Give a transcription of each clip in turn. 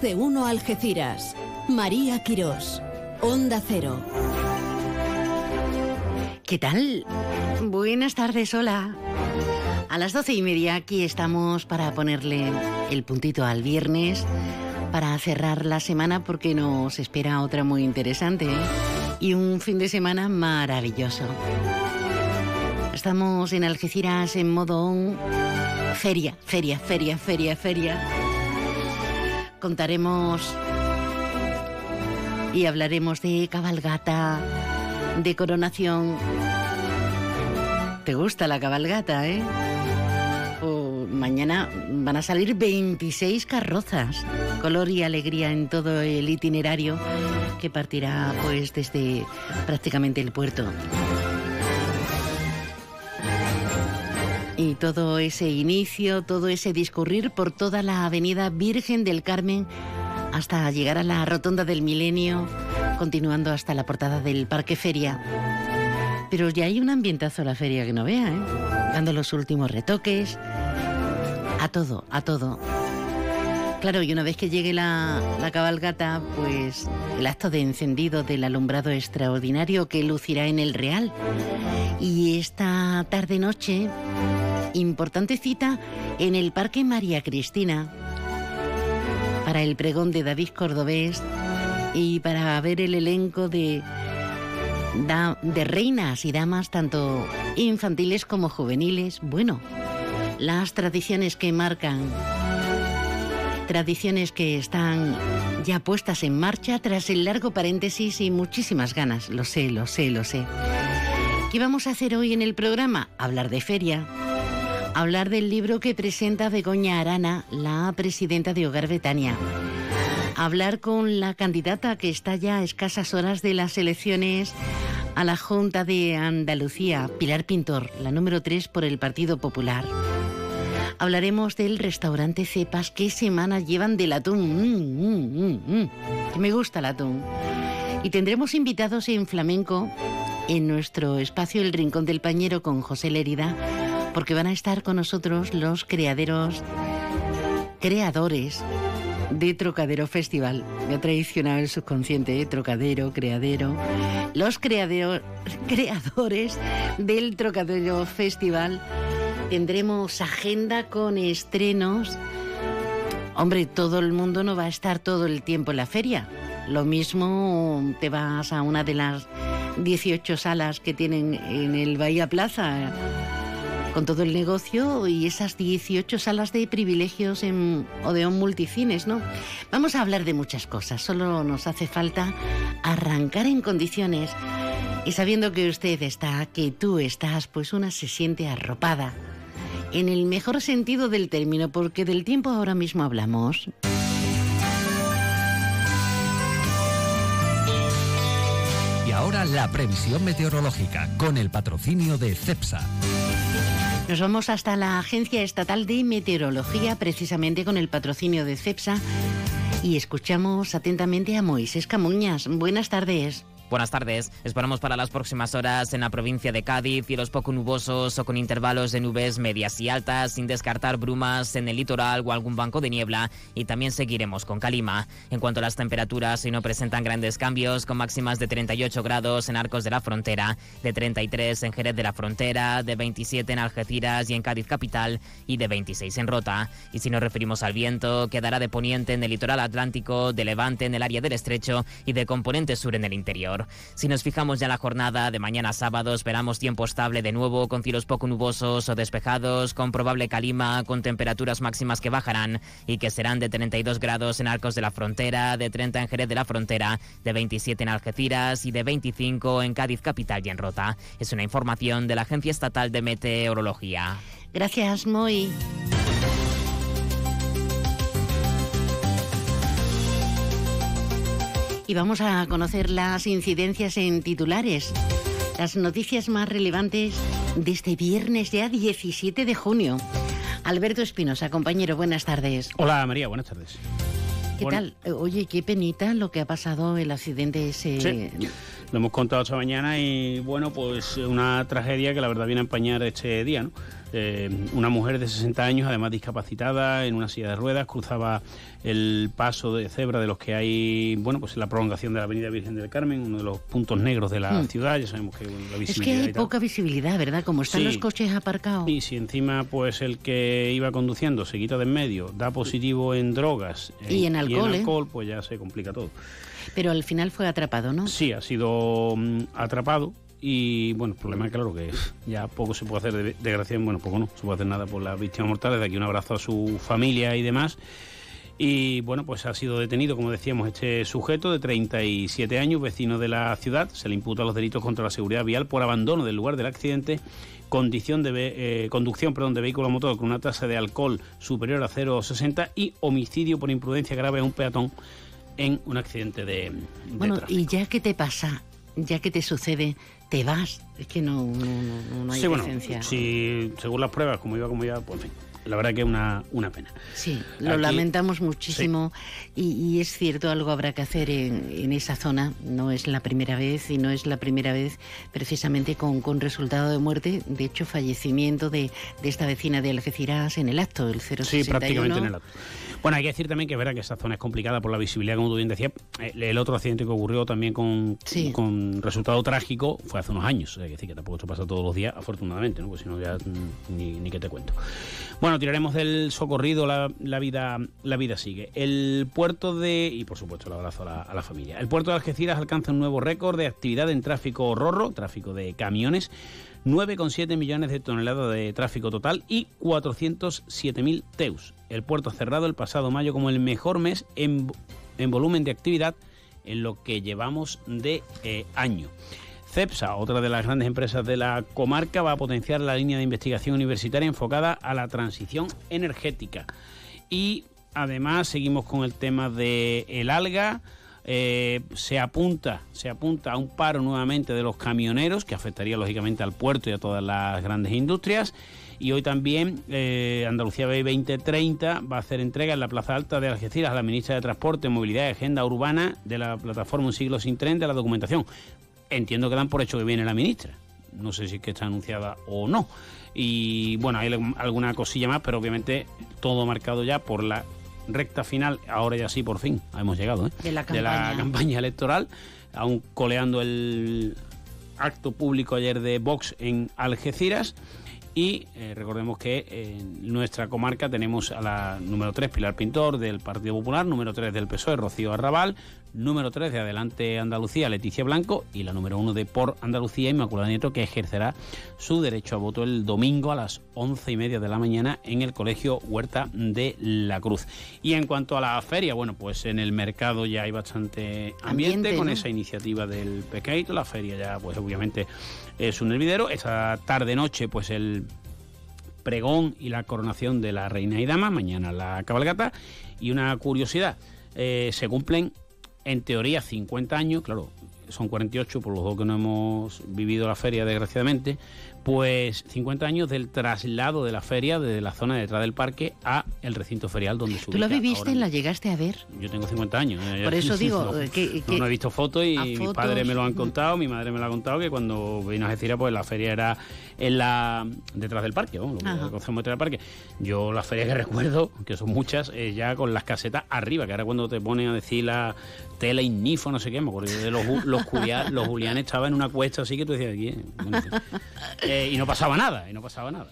De uno Algeciras. María Quirós. Onda Cero. ¿Qué tal? Buenas tardes, hola. A las doce y media aquí estamos para ponerle el puntito al viernes, para cerrar la semana porque nos espera otra muy interesante ¿eh? y un fin de semana maravilloso. Estamos en Algeciras en modo feria, feria, feria, feria, feria. Contaremos y hablaremos de cabalgata, de coronación. ¿Te gusta la cabalgata, eh? mañana van a salir 26 carrozas, color y alegría en todo el itinerario que partirá pues desde prácticamente el puerto. Y todo ese inicio, todo ese discurrir por toda la avenida Virgen del Carmen hasta llegar a la Rotonda del Milenio, continuando hasta la portada del Parque Feria. Pero ya hay un ambientazo a la feria que no vea, ¿eh? Dando los últimos retoques. A todo, a todo. Claro, y una vez que llegue la, la, cabalgata, pues el acto de encendido del alumbrado extraordinario que lucirá en el Real. Y esta tarde-noche, importante cita en el Parque María Cristina para el pregón de David Cordobés y para ver el elenco de, de reinas y damas, tanto infantiles como juveniles. Bueno, las tradiciones que marcan, tradiciones que están ya puestas en marcha tras el largo paréntesis y muchísimas ganas. Lo sé, lo sé, lo sé. ¿Qué vamos a hacer hoy en el programa? Hablar de feria hablar del libro que presenta Begoña Arana, la presidenta de Hogar Betania. Hablar con la candidata que está ya a escasas horas de las elecciones a la Junta de Andalucía, Pilar Pintor, la número 3 por el Partido Popular. Hablaremos del restaurante Cepas. ¿Qué semana llevan del atún? Mm, mm, mm, me gusta el atún. Y tendremos invitados en flamenco en nuestro espacio El Rincón del Pañero con José Lerida porque van a estar con nosotros los creaderos, creadores de Trocadero Festival. Me ha traicionado el subconsciente, ¿eh? Trocadero, creadero. Los creadores del Trocadero Festival. Tendremos agenda con estrenos. Hombre, todo el mundo no va a estar todo el tiempo en la feria. Lo mismo te vas a una de las 18 salas que tienen en el Bahía Plaza con todo el negocio y esas 18 salas de privilegios en Odeón Multicines, ¿no? Vamos a hablar de muchas cosas, solo nos hace falta arrancar en condiciones y sabiendo que usted está, que tú estás, pues una se siente arropada, en el mejor sentido del término, porque del tiempo ahora mismo hablamos. Y ahora la previsión meteorológica con el patrocinio de CEPSA. Nos vamos hasta la Agencia Estatal de Meteorología, precisamente con el patrocinio de CEPSA, y escuchamos atentamente a Moisés Camuñas. Buenas tardes. Buenas tardes. Esperamos para las próximas horas en la provincia de Cádiz cielos poco nubosos o con intervalos de nubes medias y altas, sin descartar brumas en el litoral o algún banco de niebla. Y también seguiremos con calima. En cuanto a las temperaturas, hoy no presentan grandes cambios, con máximas de 38 grados en Arcos de la Frontera, de 33 en Jerez de la Frontera, de 27 en Algeciras y en Cádiz capital y de 26 en Rota. Y si nos referimos al viento, quedará de poniente en el litoral atlántico, de levante en el área del estrecho y de componente sur en el interior. Si nos fijamos ya la jornada de mañana sábado, esperamos tiempo estable de nuevo, con cielos poco nubosos o despejados, con probable calima, con temperaturas máximas que bajarán y que serán de 32 grados en Arcos de la Frontera, de 30 en Jerez de la Frontera, de 27 en Algeciras y de 25 en Cádiz capital y en Rota. Es una información de la Agencia Estatal de Meteorología. Gracias, Moy. Y vamos a conocer las incidencias en titulares, las noticias más relevantes de este viernes ya 17 de junio. Alberto Espinosa, compañero, buenas tardes. Hola María, buenas tardes. ¿Qué tal? Oye, qué penita lo que ha pasado el accidente ese lo hemos contado esta mañana y bueno, pues una tragedia que la verdad viene a empañar este día, ¿no? Eh, una mujer de 60 años, además discapacitada, en una silla de ruedas, cruzaba el paso de cebra de los que hay, bueno, pues en la prolongación de la Avenida Virgen del Carmen, uno de los puntos negros de la Hmm. ciudad, ya sabemos que la visibilidad Es que hay poca visibilidad, ¿verdad? Como están Sí. los coches aparcados. Y si encima pues el que iba conduciendo se quita de en medio, da positivo en drogas eh, Y en alcohol, ¿eh? alcohol, pues ya se complica todo. Pero al final fue atrapado, ¿no? Sí, ha sido mm, atrapado y bueno, el problema es claro que ya poco se puede hacer, de- desgraciadamente, bueno, poco no, se puede hacer nada por las víctimas mortales, de aquí un abrazo a su familia y demás. Y bueno, pues ha sido detenido, como decíamos, este sujeto de 37 años, vecino de la ciudad. Se le imputa los delitos contra la seguridad vial por abandono del lugar del accidente, condición de eh, conducción perdón, de vehículo motor con una tasa de alcohol superior a 0,60 y homicidio por imprudencia grave a un peatón en un accidente de, de Bueno, tráfico. y ya que te pasa, ya que te sucede, te vas. Es que no, no, no, no hay sí, bueno, si según las pruebas, como iba, como iba, pues en fin, la verdad que es una, una pena. Sí, lo Aquí- lamentamos muchísimo y, y es cierto, algo habrá que hacer en, en esa zona. No es la primera vez y no es la primera vez precisamente con, con resultado de muerte, de hecho fallecimiento de, de esta vecina de Algeciras en el acto, el 061. Sí, prácticamente en el acto. Bueno, hay que decir también que es verdad que esa zona es complicada por la visibilidad, como tú bien decías. El, el otro accidente que ocurrió también con, Sí. con resultado trágico fue hace unos años. Hay que decir que tampoco esto pasa todos los días, afortunadamente, ¿no? Pues si no, ya mm, ni, ni que te cuento. Bueno, tiraremos del socorrido, la, la vida la vida sigue. El puerto de. Y por supuesto, el abrazo a la, a la familia. El puerto de Algeciras alcanza un nuevo récord de actividad en tráfico rorro, tráfico de camiones. 9,7 millones de toneladas de tráfico total y 407.000 teus. El puerto cerrado el pasado mayo como el mejor mes en, en volumen de actividad en lo que llevamos de eh, año. CEPSA, otra de las grandes empresas de la comarca, va a potenciar la línea de investigación universitaria enfocada a la transición energética. Y además seguimos con el tema del el alga. Eh, se apunta se apunta a un paro nuevamente de los camioneros que afectaría lógicamente al puerto y a todas las grandes industrias y hoy también eh, Andalucía Bay 2030 va a hacer entrega en la Plaza Alta de Algeciras a la ministra de Transporte, Movilidad y Agenda Urbana de la plataforma Un Siglo Sin Tren de la documentación. Entiendo que dan por hecho que viene la ministra. No sé si es que está anunciada o no. Y bueno, hay alguna cosilla más, pero obviamente todo marcado ya por la recta final, ahora ya sí por fin hemos llegado, ¿eh? De la campaña. campaña electoral, aún coleando el acto público ayer de Vox en Algeciras. Y eh, recordemos que en nuestra comarca tenemos a la número 3, Pilar Pintor, del Partido Popular, número 3 del PSOE, Rocío Arrabal, número 3 de Adelante Andalucía, Leticia Blanco, y la número 1 de Por Andalucía, Inmaculada Nieto, que ejercerá su derecho a voto el domingo a las once y media de la mañana en el Colegio Huerta de la Cruz. Y en cuanto a la feria, bueno, pues en el mercado ya hay bastante ambiente, Ambiente, con ¿no? esa iniciativa del pescadito. La feria ya, pues obviamente es un hervidero. Esta tarde-noche, pues el pregón y la coronación de la reina y dama, mañana la cabalgata. Y una curiosidad, eh, se cumplen en teoría 50 años, claro, son 48 por los dos que no hemos vivido la feria desgraciadamente, pues 50 años del traslado de la feria desde la zona de detrás del parque a el recinto ferial donde se ¿Tú la ubica viviste? ¿La llegaste a ver? Yo tengo 50 años. Por eso digo, no, eh, que- no, no he visto fotos y a mi fotos, padre me lo han contado, mi madre me lo ha contado, que cuando vino a Algeciras, pues la feria era en la detrás del parque, vamos, lo que conocemos detrás del parque. Yo la feria que recuerdo, que son muchas, eh, ya con las casetas arriba, que ahora cuando te ponen a decir la tela ignifo, no sé qué, me acuerdo de los, los, Julia- los Julianes estaban en una cuesta así que tú decías aquí. eh, bueno. Eh, y no pasaba nada, y no pasaba nada.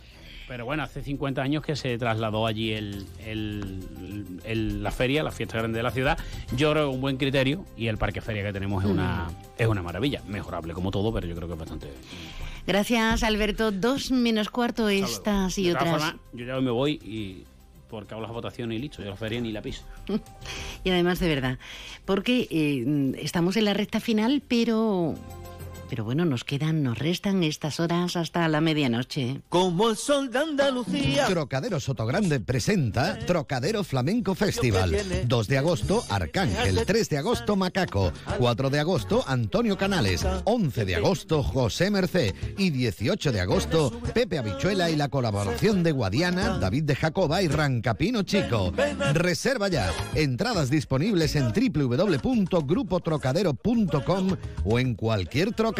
Pero bueno, hace 50 años que se trasladó allí el, el- el- la feria, la fiesta grande de la ciudad. Yo creo que un buen criterio y el parque feria que tenemos es una, es una maravilla. Mejorable como todo, pero yo creo que es bastante. Gracias, Alberto. Dos menos cuarto estas y otras. formas, yo ya me voy y porque hago las votaciones y listo. Yo la feria ni la piso. Y además de verdad, porque eh, estamos en la recta final, pero pero bueno, nos quedan, nos restan estas horas hasta la medianoche. Como el sol de Andalucía. Trocadero Sotogrande presenta Trocadero Flamenco Festival. 2 de agosto, Arcángel. 3 de agosto, Macaco. 4 de agosto, Antonio Canales. 11 de agosto, José Mercé. Y 18 de agosto, Pepe Habichuela y la colaboración de Guadiana, David de Jacoba y Rancapino Chico. Reserva ya. Entradas disponibles en www.grupotrocadero.com o en cualquier trocadero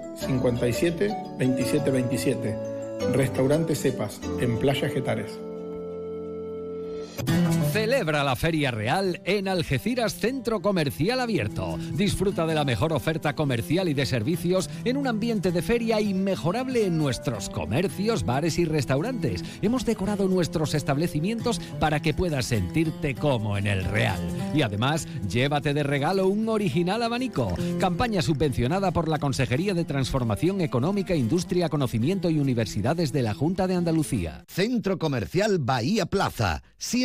57 27 27. Restaurante Cepas, en Playa Getares. Celebra la Feria Real en Algeciras Centro Comercial Abierto. Disfruta de la mejor oferta comercial y de servicios en un ambiente de feria inmejorable en nuestros comercios, bares y restaurantes. Hemos decorado nuestros establecimientos para que puedas sentirte como en el Real. Y además, llévate de regalo un original abanico. Campaña subvencionada por la Consejería de Transformación Económica, Industria, Conocimiento y Universidades de la Junta de Andalucía. Centro Comercial Bahía Plaza.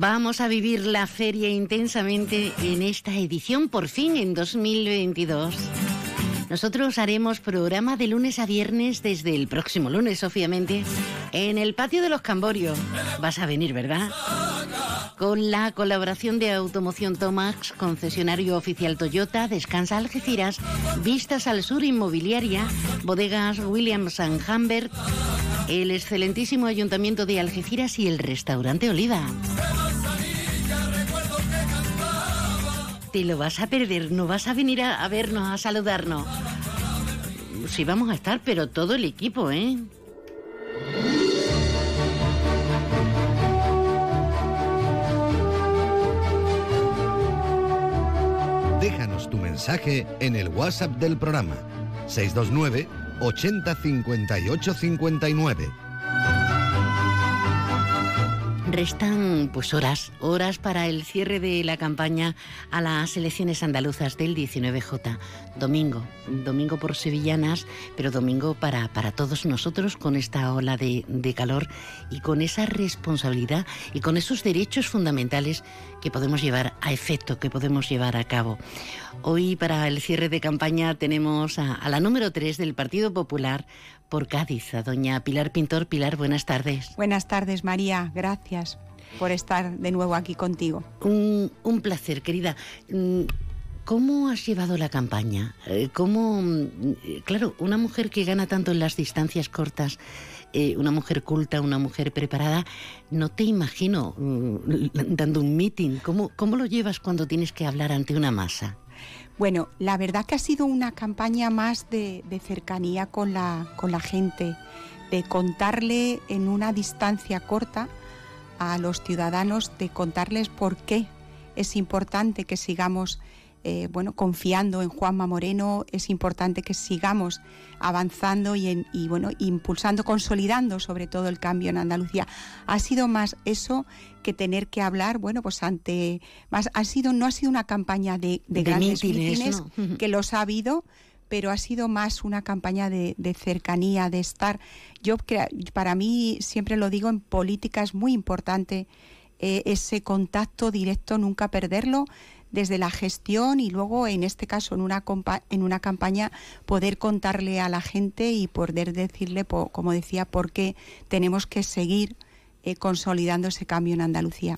Vamos a vivir la feria intensamente en esta edición, por fin en 2022. Nosotros haremos programa de lunes a viernes desde el próximo lunes, obviamente, en el patio de los Camborios. Vas a venir, ¿verdad? Con la colaboración de Automoción Tomax, concesionario oficial Toyota, Descansa Algeciras, Vistas al Sur Inmobiliaria, Bodegas Williams and Humbert, el excelentísimo Ayuntamiento de Algeciras y el restaurante Oliva. Te lo vas a perder, no vas a venir a, vernos, a saludarnos. Sí vamos a estar, pero todo el equipo, ¿eh? Déjanos tu mensaje en el WhatsApp del programa 629 80 58 59. Restan pues horas, horas para el cierre de la campaña a las elecciones andaluzas del 19J. Domingo, domingo por sevillanas, pero domingo para, para todos nosotros con esta ola de, de calor y con esa responsabilidad y con esos derechos fundamentales que podemos llevar a efecto, que podemos llevar a cabo. Hoy para el cierre de campaña tenemos a, a la número 3 del Partido Popular por Cádiz, a doña Pilar Pintor. Pilar, buenas tardes. Buenas tardes, María. Gracias por estar de nuevo aquí contigo. Un, un placer, querida. Mm, ¿Cómo has llevado la campaña? Eh, ¿Cómo, mm, claro, una mujer que gana tanto en las distancias cortas, eh, una mujer culta, una mujer preparada, no te imagino mm, dando un meeting. ¿Cómo, ¿Cómo lo llevas cuando tienes que hablar ante una masa? Bueno, la verdad que ha sido una campaña más de, de cercanía con la, con la gente, de contarle en una distancia corta a los ciudadanos, de contarles por qué es importante que sigamos eh, bueno, confiando en Juanma Moreno, es importante que sigamos avanzando y, en- y, bueno, impulsando, consolidando sobre todo el cambio en Andalucía. Ha sido más eso que tener que hablar, bueno, pues ante más ha sido no ha sido una campaña de, de De grandes mítines, que los ha habido, pero ha sido más una campaña de, de cercanía, de estar. Yo para mí siempre lo digo en política es muy importante eh, ese contacto directo, nunca perderlo desde la gestión y luego en este caso en una en una campaña poder contarle a la gente y poder decirle como decía por qué tenemos que seguir eh, consolidando ese cambio en Andalucía.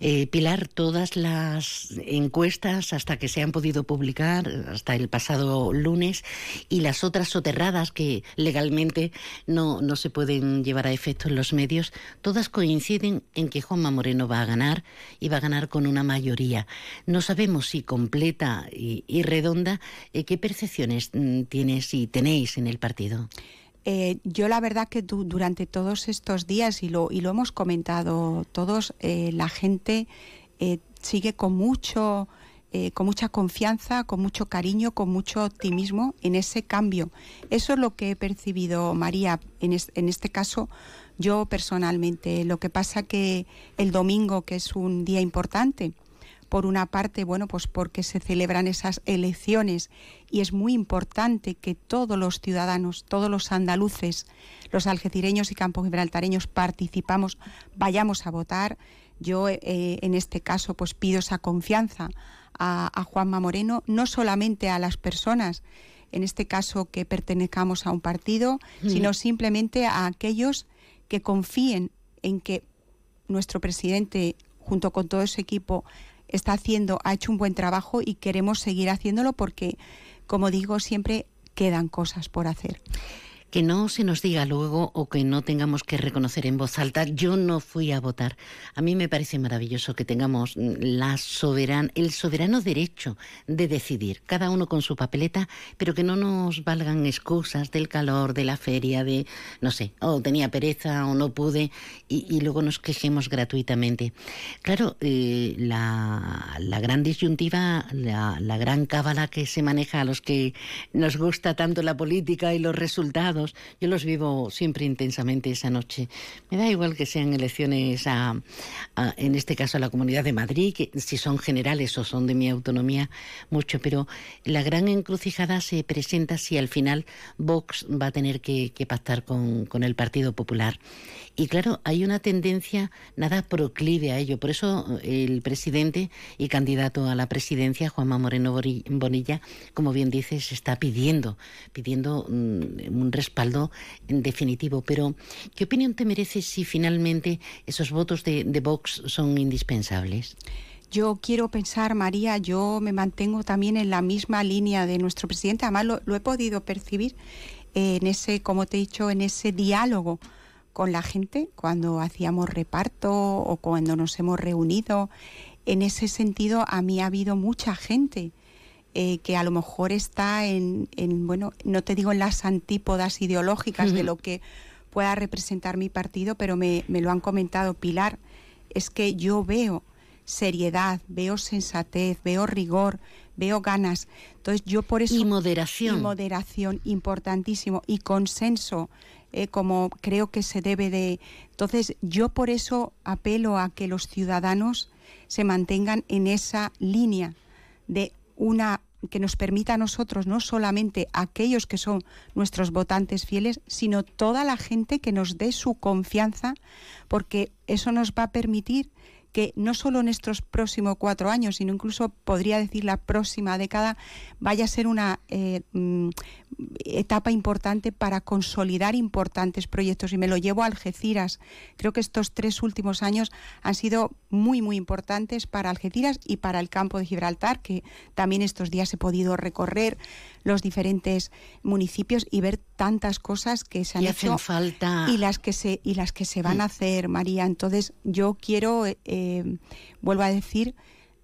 Eh, Pilar, todas las encuestas hasta que se han podido publicar, hasta el pasado lunes, y las otras soterradas que legalmente no, no se pueden llevar a efecto en los medios, todas coinciden en que Juanma Moreno va a ganar y va a ganar con una mayoría. No sabemos si completa y, redonda, eh, ¿qué percepciones mm, tienes y tenéis en el partido? Eh, yo la verdad que durante todos estos días, y lo, y lo hemos comentado todos, eh, la gente eh, sigue con mucho... con mucha confianza, con mucho cariño, con mucho optimismo en ese cambio. Eso es lo que he percibido, María, en, en este caso, yo personalmente. Lo que pasa que el domingo, que es un día importante, por una parte, bueno, pues porque se celebran esas elecciones y es muy importante que todos los ciudadanos, todos los andaluces, los algecireños y campos gibraltareños participamos, vayamos a votar. Yo eh, en este caso pues pido esa confianza a, Juanma Moreno, no solamente a las personas, en este caso que pertenezcamos a un partido, sino simplemente a aquellos que confíen en que nuestro presidente, junto con todo ese equipo, está haciendo, ha hecho un buen trabajo y queremos seguir haciéndolo porque, como digo, siempre quedan cosas por hacer que no se nos diga luego o que no tengamos que reconocer en voz alta, yo no fui a votar. A mí me parece maravilloso que tengamos la soberan, el soberano derecho de decidir, cada uno con su papeleta, pero que no nos valgan excusas del calor, de la feria, de, no sé, o tenía pereza o no pude, y, luego nos quejemos gratuitamente. Claro, eh, la, gran disyuntiva, la, la gran cábala que se maneja a los que nos gusta tanto la política y los resultados, yo los vivo siempre intensamente esa noche. Me da igual que sean elecciones a, en este caso a la Comunidad de Madrid, que si son generales o son de mi autonomía, mucho, pero la gran encrucijada se presenta si al final Vox va a tener que, pactar con, con el Partido Popular. Y claro, hay una tendencia nada proclive a ello. Por eso el presidente y candidato a la presidencia, Juanma Moreno Bonilla, como bien dices, está pidiendo, pidiendo mm, un respaldo definitivo. Pero, ¿qué opinión te merece si finalmente esos votos de, Vox son indispensables? Yo quiero pensar, María, yo me mantengo también en la misma línea de nuestro presidente, además lo, he podido percibir en ese, como te he dicho, en ese diálogo con la gente cuando hacíamos reparto o cuando nos hemos reunido. En ese sentido, a mí ha habido mucha gente eh, que a lo mejor está en, bueno, no te digo en las antípodas ideológicas de lo que pueda representar mi partido, pero me, me lo han comentado Pilar, es que yo veo seriedad, veo sensatez, veo rigor, veo ganas. Entonces yo por eso... Y moderación. Y moderación, importantísimo. Y consenso eh, como creo que se debe de... Entonces, yo por eso apelo a que los ciudadanos se mantengan en esa línea de una que nos permita a nosotros, no solamente aquellos que son nuestros votantes fieles, sino toda la gente que nos dé su confianza, porque eso nos va a permitir que no solo en estos próximos cuatro años, sino incluso podría decir la próxima década, vaya a ser una eh, mm, etapa importante para consolidar importantes proyectos. Y me lo llevo a Algeciras. Creo que estos tres últimos años han sido muy, muy importantes para Algeciras y para el campo de Gibraltar, que también estos días he podido recorrer los diferentes municipios y ver tantas cosas que se han hecho falta. y las que se y las que se van a hacer María. Entonces yo quiero eh, vuelvo a decir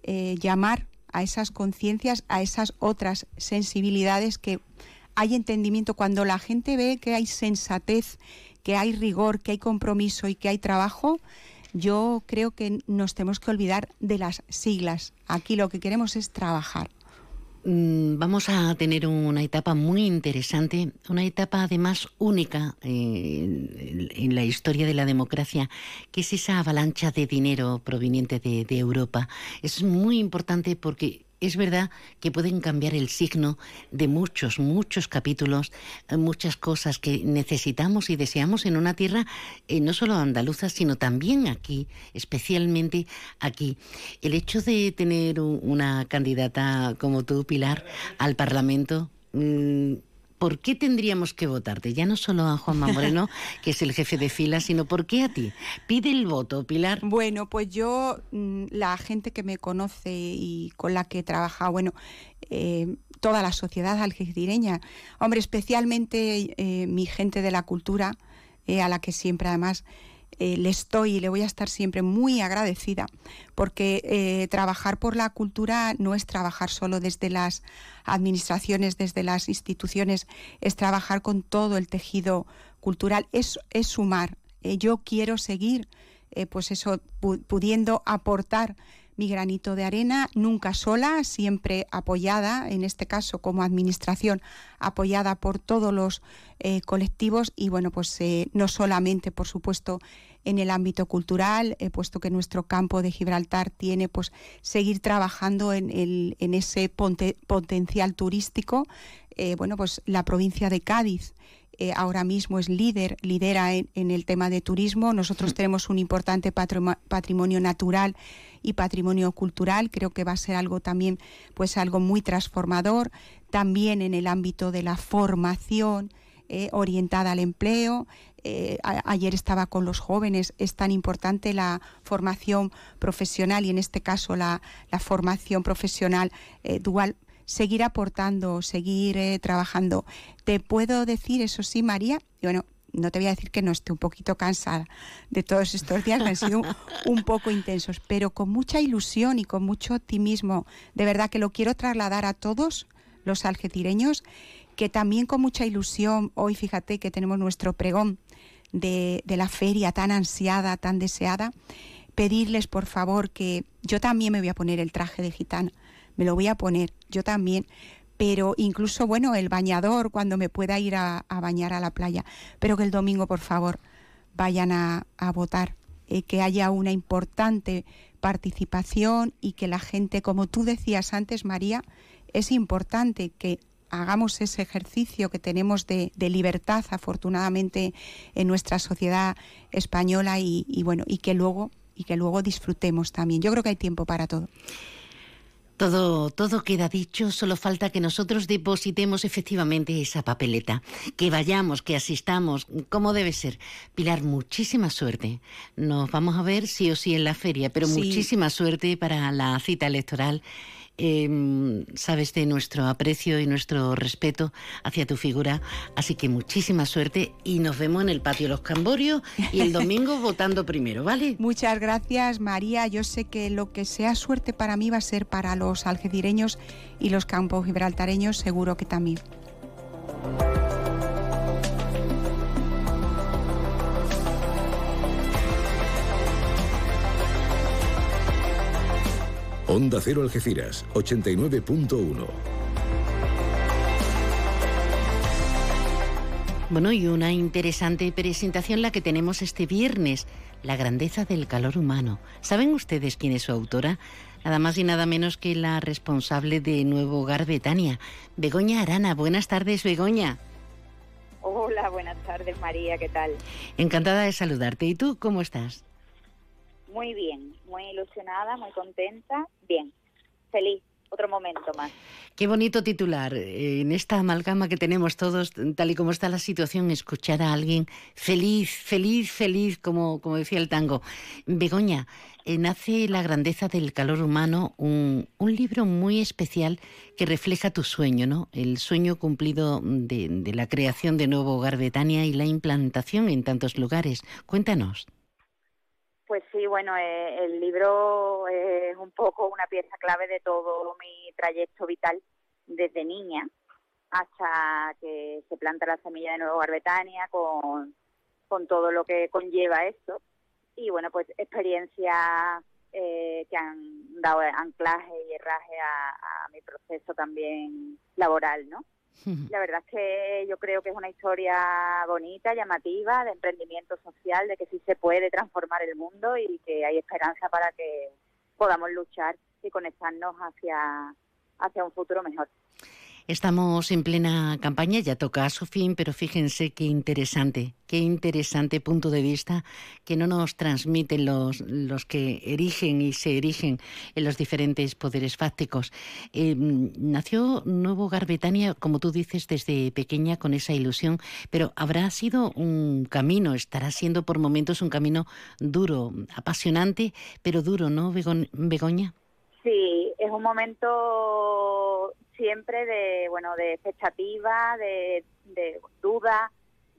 eh, llamar a esas conciencias a esas otras sensibilidades que hay entendimiento. Cuando la gente ve que hay sensatez que hay rigor que hay compromiso y que hay trabajo yo creo que nos tenemos que olvidar de las siglas. Aquí lo que queremos es trabajar. Mm, vamos a tener una etapa muy interesante, una etapa además única eh, en la historia de la democracia, que es esa avalancha de dinero proveniente de, de Europa. Es muy importante porque es verdad que pueden cambiar el signo de muchos, muchos capítulos, eh, muchas cosas que necesitamos y deseamos en una tierra eh, no solo andaluza, sino también aquí, especialmente aquí. El hecho de tener una candidata como tú, Pilar, al Parlamento, mm, ¿por qué tendríamos que votarte? Ya no solo a Juanma Moreno, que es el jefe de fila, sino ¿por qué a ti? Pide el voto, Pilar. Bueno, pues yo, mm, la gente que me conoce y con la que he trabajado, bueno, eh, toda la sociedad algecireña, hombre, especialmente eh, mi gente de la cultura, eh, a la que siempre además eh, le estoy y le voy a estar siempre muy agradecida, porque eh, trabajar por la cultura no es trabajar solo desde las administraciones, desde las instituciones, es trabajar con todo el tejido cultural, es, es sumar. Eh, yo quiero seguir, pues eso, pudiendo aportar mi granito de arena, nunca sola, siempre apoyada, en este caso como administración, apoyada por todos los eh, colectivos y bueno, pues eh, no solamente, por supuesto, en el ámbito cultural, eh, puesto que nuestro campo de Gibraltar tiene pues seguir trabajando en, el, en ese potencial turístico, bueno, pues la provincia de Cádiz eh, ahora mismo es líder, lidera en, el tema de turismo. Nosotros tenemos un importante patrimonio natural y patrimonio cultural. Creo que va a ser algo también, pues algo muy transformador. También en el ámbito de la formación. Eh, orientada al empleo. Eh, ayer estaba con los jóvenes, es tan importante la formación profesional y en este caso la, la formación profesional dual seguir aportando, seguir eh, trabajando. Te puedo decir, eso sí, María, bueno, no te voy a decir que no esté un poquito cansada de todos estos días han sido un poco intensos, pero con mucha ilusión y con mucho optimismo. De verdad que lo quiero trasladar a todos los algecireños, que también con mucha ilusión, hoy fíjate que tenemos nuestro pregón de, de la feria tan ansiada, tan deseada, pedirles por favor que yo también me voy a poner el traje de gitana me lo voy a poner, yo también, pero incluso, bueno, el bañador cuando me pueda ir a, bañar a la playa, pero que el domingo, por favor, vayan a, votar, eh, que haya una importante participación y que la gente, como tú decías antes, María, es importante que hagamos ese ejercicio que tenemos de, libertad, afortunadamente, en nuestra sociedad española y, y, bueno, y que luego y que luego disfrutemos también. Yo creo que hay tiempo para todo. Todo, todo queda dicho, solo falta que nosotros depositemos efectivamente esa papeleta, que vayamos, que asistamos, como debe ser. Pilar, muchísima suerte. Nos vamos a ver sí o sí en la feria, pero muchísima suerte para la cita electoral Em, sabes de nuestro aprecio y nuestro respeto hacia tu figura. Así que muchísima suerte y nos vemos en el patio Los Camborios y el domingo votando primero, ¿vale? Muchas gracias, María. Yo sé que lo que sea suerte para mí va a ser para los algecireños y los campos gibraltareños, seguro que también. Onda Cero Algeciras, 89.1. Bueno, y una interesante presentación la que tenemos este viernes, La grandeza del calor humano. ¿Saben ustedes quién es su autora? Nada más y nada menos que la responsable de Nuevo Hogar Betania, Begoña Arana. Buenas tardes, Begoña. Hola, buenas tardes, María, ¿qué tal? Encantada de saludarte. ¿Y tú cómo estás? Muy bien, muy ilusionada, muy contenta, bien, feliz. Otro momento más. Qué bonito titular. En esta amalgama que tenemos todos, tal y como está la situación, escuchar a alguien feliz, feliz, feliz, como, como decía el tango. Begoña, eh, nace La grandeza del calor humano, un, un, libro muy especial que refleja tu sueño, ¿no? El sueño cumplido de, de la creación de Nuevo Hogar Betania y la implantación en tantos lugares. Cuéntanos. Pues sí, bueno, eh, el libro es un poco una pieza clave de todo mi trayecto vital desde niña hasta que se planta la semilla de Nuevo Garbetania con, con todo lo que conlleva esto. Y bueno, pues experiencias eh, que han dado anclaje y herraje a mi proceso también laboral, ¿no? La verdad es que yo creo que es una historia bonita, llamativa, de emprendimiento social, de que sí se puede transformar el mundo y que hay esperanza para que podamos luchar y conectarnos hacia, hacia un futuro mejor. Estamos en plena campaña, ya toca a su fin, pero fíjense qué interesante, qué interesante punto de vista que no nos transmiten los, los que erigen y se erigen en los diferentes poderes fácticos. Eh, nació Nuevo Hogar Betania, como tú dices, desde pequeña con esa ilusión, pero habrá sido un camino, estará siendo por momentos un camino duro, apasionante, pero duro, ¿no, Begoña? Sí, es un momento siempre de, bueno, de expectativa, de, duda,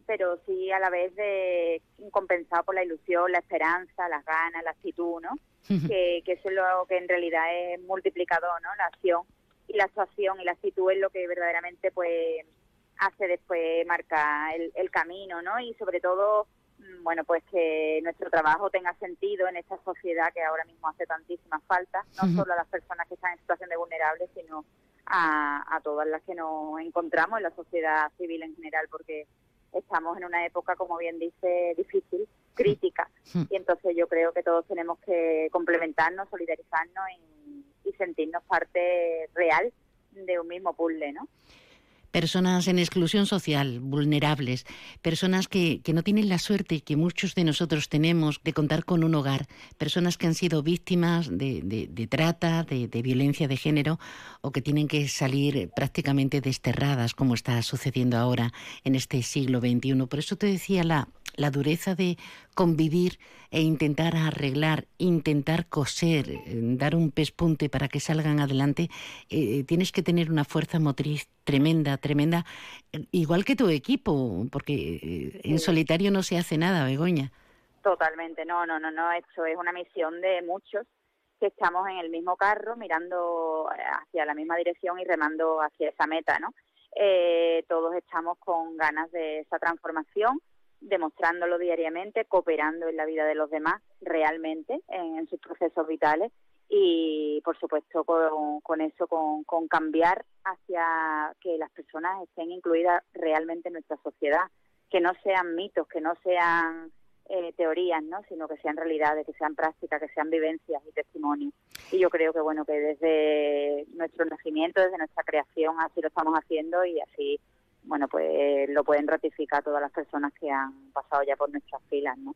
pero sí a la vez de compensado por la ilusión, la esperanza, las ganas, la actitud, ¿no? que, que eso es lo que en realidad es multiplicador, ¿no? La acción y la actuación y la actitud es lo que verdaderamente pues hace después marca el, el camino, ¿no? Y sobre todo Mm, bueno, pues que nuestro trabajo tenga sentido en esta sociedad que ahora mismo hace tantísima falta, no solo a las personas que están en situación de vulnerables, sino a, a todas las que nos encontramos en la sociedad civil en general, porque estamos en una época, como bien dice, difícil, crítica, y entonces yo creo que todos tenemos que complementarnos, solidarizarnos y, y sentirnos parte real de un mismo puzzle, ¿no? Personas en exclusión social, vulnerables, personas que, que, no tienen la suerte que muchos de nosotros tenemos de contar con un hogar, personas que han sido víctimas de, de, trata, de, de, violencia de género o que tienen que salir prácticamente desterradas, como está sucediendo ahora en este siglo XXI. Por eso te decía la, la dureza de convivir e intentar arreglar, intentar coser, eh, dar un pespunte para que salgan adelante, eh, tienes que tener una fuerza motriz tremenda, tremenda, igual que tu equipo, porque eh, en solitario no se hace nada, Begoña. Totalmente, no, no, no, no, esto es una misión de muchos que estamos en el mismo carro mirando hacia la misma dirección y remando hacia esa meta, ¿no? todos estamos con ganas de esa transformación demostrándolo diariamente, cooperando en la vida de los demás realmente en, sus procesos vitales y por supuesto con, eso, con, con, cambiar hacia que las personas estén incluidas realmente en nuestra sociedad, que no sean mitos, que no sean eh, teorías, ¿no? sino que sean realidades, que sean prácticas, que sean vivencias y testimonios. Y yo creo que bueno que desde nuestro nacimiento, desde nuestra creación, así lo estamos haciendo y así bueno, pues lo pueden ratificar todas las personas que han pasado ya por nuestras filas, ¿no?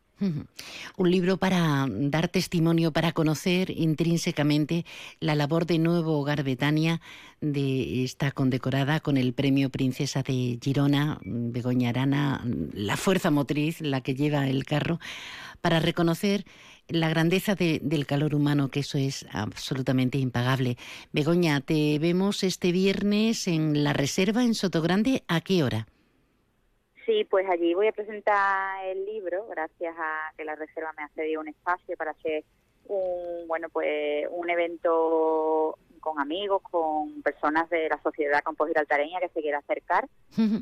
Un libro para dar testimonio, para conocer intrínsecamente la labor de Nuevo Hogar Betania, de esta condecorada con el Premio Princesa de Girona, Begoña Arana, la fuerza motriz, la que lleva el carro, para reconocer la grandeza del calor humano, que eso es absolutamente impagable. Begoña, te vemos este viernes en la reserva en Sotogrande. ¿A qué hora? Sí, pues allí voy a presentar el libro, gracias a que la reserva me ha cedido un espacio para hacer un, bueno, pues un evento con amigos, con personas de la sociedad compost-giraltareña que se quiera acercar,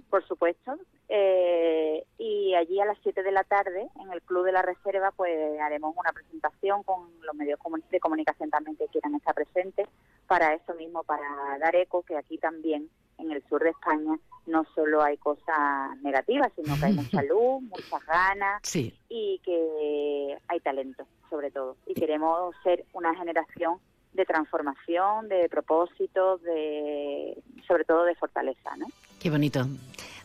por supuesto. Eh, y allí a las 7 de la tarde, en el Club de la Reserva, pues haremos una presentación con los medios de comunicación también que quieran estar presentes, para eso mismo, para dar eco que aquí también, en el sur de España, no solo hay cosas negativas, sino que hay mucha luz, muchas ganas y que hay talento, sobre todo. Y queremos ser una generación de transformación, de propósitos, de sobre todo de fortaleza, ¿no? Qué bonito.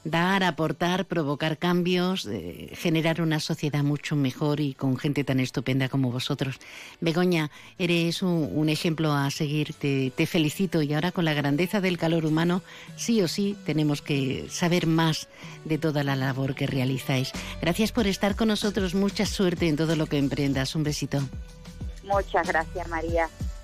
Dar, aportar, provocar cambios, eh, generar una sociedad mucho mejor y con gente tan estupenda como vosotros. Begoña, eres un, ejemplo a seguir. Te, te, felicito y ahora con la grandeza del calor humano, sí o sí tenemos que saber más de toda la labor que realizáis. Gracias por estar con nosotros. Mucha suerte en todo lo que emprendas. Un besito. Muchas gracias, María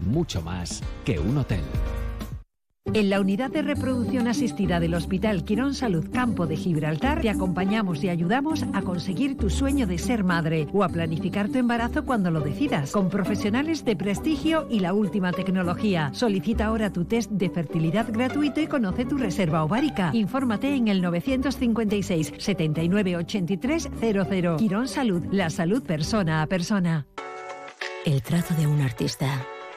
mucho más que un hotel. En la unidad de reproducción asistida del Hospital Quirón Salud Campo de Gibraltar te acompañamos y ayudamos a conseguir tu sueño de ser madre o a planificar tu embarazo cuando lo decidas, con profesionales de prestigio y la última tecnología. Solicita ahora tu test de fertilidad gratuito y conoce tu reserva ovárica. Infórmate en el 956 79 83 00. Quirón Salud, la salud persona a persona. El trazo de un artista,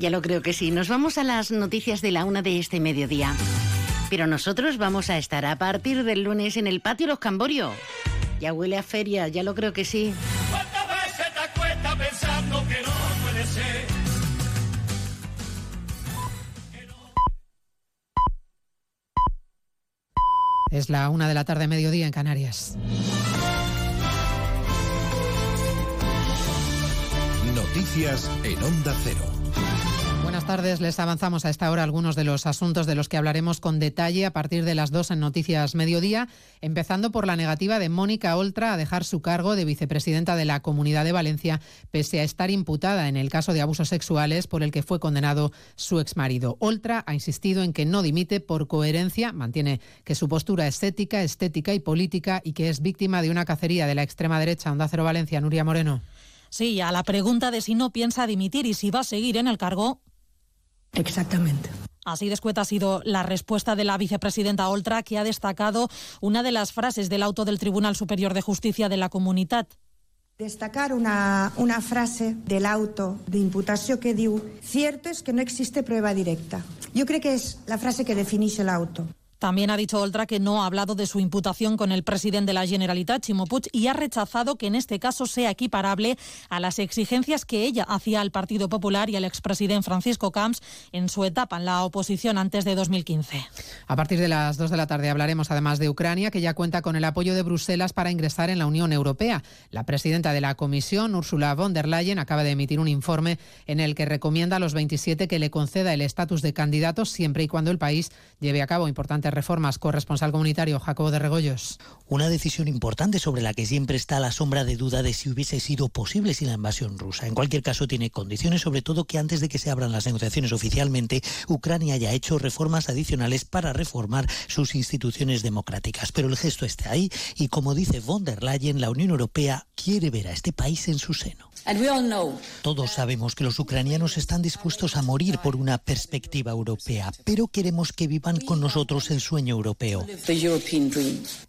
Ya lo creo que sí. Nos vamos a las noticias de la una de este mediodía. Pero nosotros vamos a estar a partir del lunes en el patio Los Camborios. Ya huele a feria, ya lo creo que sí. ¿Cuántas veces te pensando que no puede ser? Es la una de la tarde, mediodía en Canarias. Noticias en Onda Cero. Tardes. Les avanzamos a esta hora algunos de los asuntos de los que hablaremos con detalle a partir de las dos en Noticias Mediodía, empezando por la negativa de Mónica Oltra a dejar su cargo de vicepresidenta de la Comunidad de Valencia, pese a estar imputada en el caso de abusos sexuales por el que fue condenado su exmarido. Oltra ha insistido en que no dimite por coherencia, mantiene que su postura es ética, estética y política y que es víctima de una cacería de la extrema derecha. Onda Cero Valencia, Nuria Moreno. Sí, a la pregunta de si no piensa dimitir y si va a seguir en el cargo, Exactamente. Así de ha sido la respuesta de la vicepresidenta Oltra, que ha destacado una de las frases del auto del Tribunal Superior de Justicia de la Comunidad. Destacar una, una frase del auto de imputación que diu «Cierto es que no existe prueba directa». Yo creo que es la frase que definís el auto. También ha dicho Oltra que no ha hablado de su imputación con el presidente de la Generalitat, Chimo Puig, y ha rechazado que en este caso sea equiparable a las exigencias que ella hacía al Partido Popular y al expresidente Francisco Camps en su etapa en la oposición antes de 2015. A partir de las 2 de la tarde hablaremos además de Ucrania, que ya cuenta con el apoyo de Bruselas para ingresar en la Unión Europea. La presidenta de la Comisión, Ursula von der Leyen, acaba de emitir un informe en el que recomienda a los 27 que le conceda el estatus de candidato siempre y cuando el país lleve a cabo importantes reformas. Corresponsal comunitario Jacobo de Regoyos. Una decisión importante sobre la que siempre está la sombra de duda de si hubiese sido posible sin la invasión rusa. En cualquier caso, tiene condiciones, sobre todo que antes de que se abran las negociaciones oficialmente, Ucrania haya hecho reformas adicionales para reformar sus instituciones democráticas. Pero el gesto está ahí y, como dice von der Leyen, la Unión Europea quiere ver a este país en su seno. Todos sabemos que los ucranianos están dispuestos a morir por una perspectiva europea, pero queremos que vivan con nosotros el sueño europeo.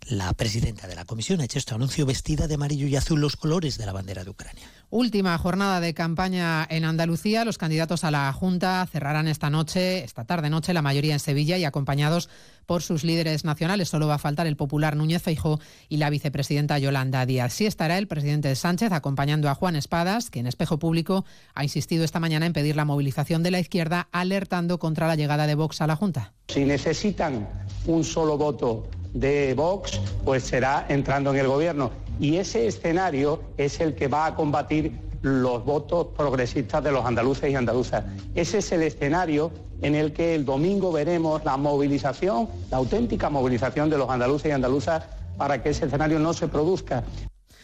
La presidenta de la Comisión ha hecho este anuncio vestida de amarillo y azul los colores de la bandera de Ucrania. Última jornada de campaña en Andalucía. Los candidatos a la Junta cerrarán esta noche, esta tarde noche, la mayoría en Sevilla y acompañados por sus líderes nacionales. Solo va a faltar el popular Núñez Feijó y la vicepresidenta Yolanda Díaz. Sí estará el presidente Sánchez acompañando a Juan Espadas, que en espejo público ha insistido esta mañana en pedir la movilización de la izquierda, alertando contra la llegada de Vox a la Junta. Si necesitan un solo voto de Vox, pues será entrando en el gobierno y ese escenario es el que va a combatir los votos progresistas de los andaluces y andaluzas. Ese es el escenario en el que el domingo veremos la movilización, la auténtica movilización de los andaluces y andaluzas para que ese escenario no se produzca.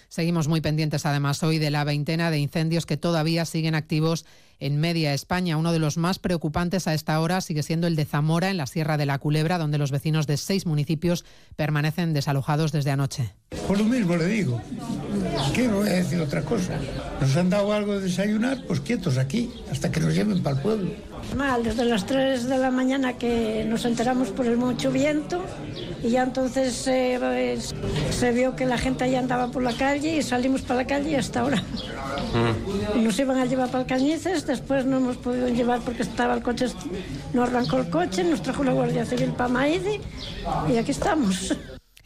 Seguimos muy pendientes además hoy de la veintena de incendios que todavía siguen activos en media España. Uno de los más preocupantes a esta hora sigue siendo el de Zamora, en la Sierra de la Culebra, donde los vecinos de seis municipios permanecen desalojados desde anoche. Por lo mismo le digo, ¿qué no voy a decir otra cosa? Nos han dado algo de desayunar, pues quietos aquí, hasta que nos lleven para el pueblo. Mal, desde las 3 de la mañana que nos enteramos por el mucho viento y ya entonces eh, pues, se vio que la gente ya andaba por la calle y salimos para la calle hasta ahora. Mm. Nos iban a llevar para Cañices, después no hemos podido llevar porque estaba el coche, no arrancó el coche, nos trajo la Guardia Civil para Maide y aquí estamos.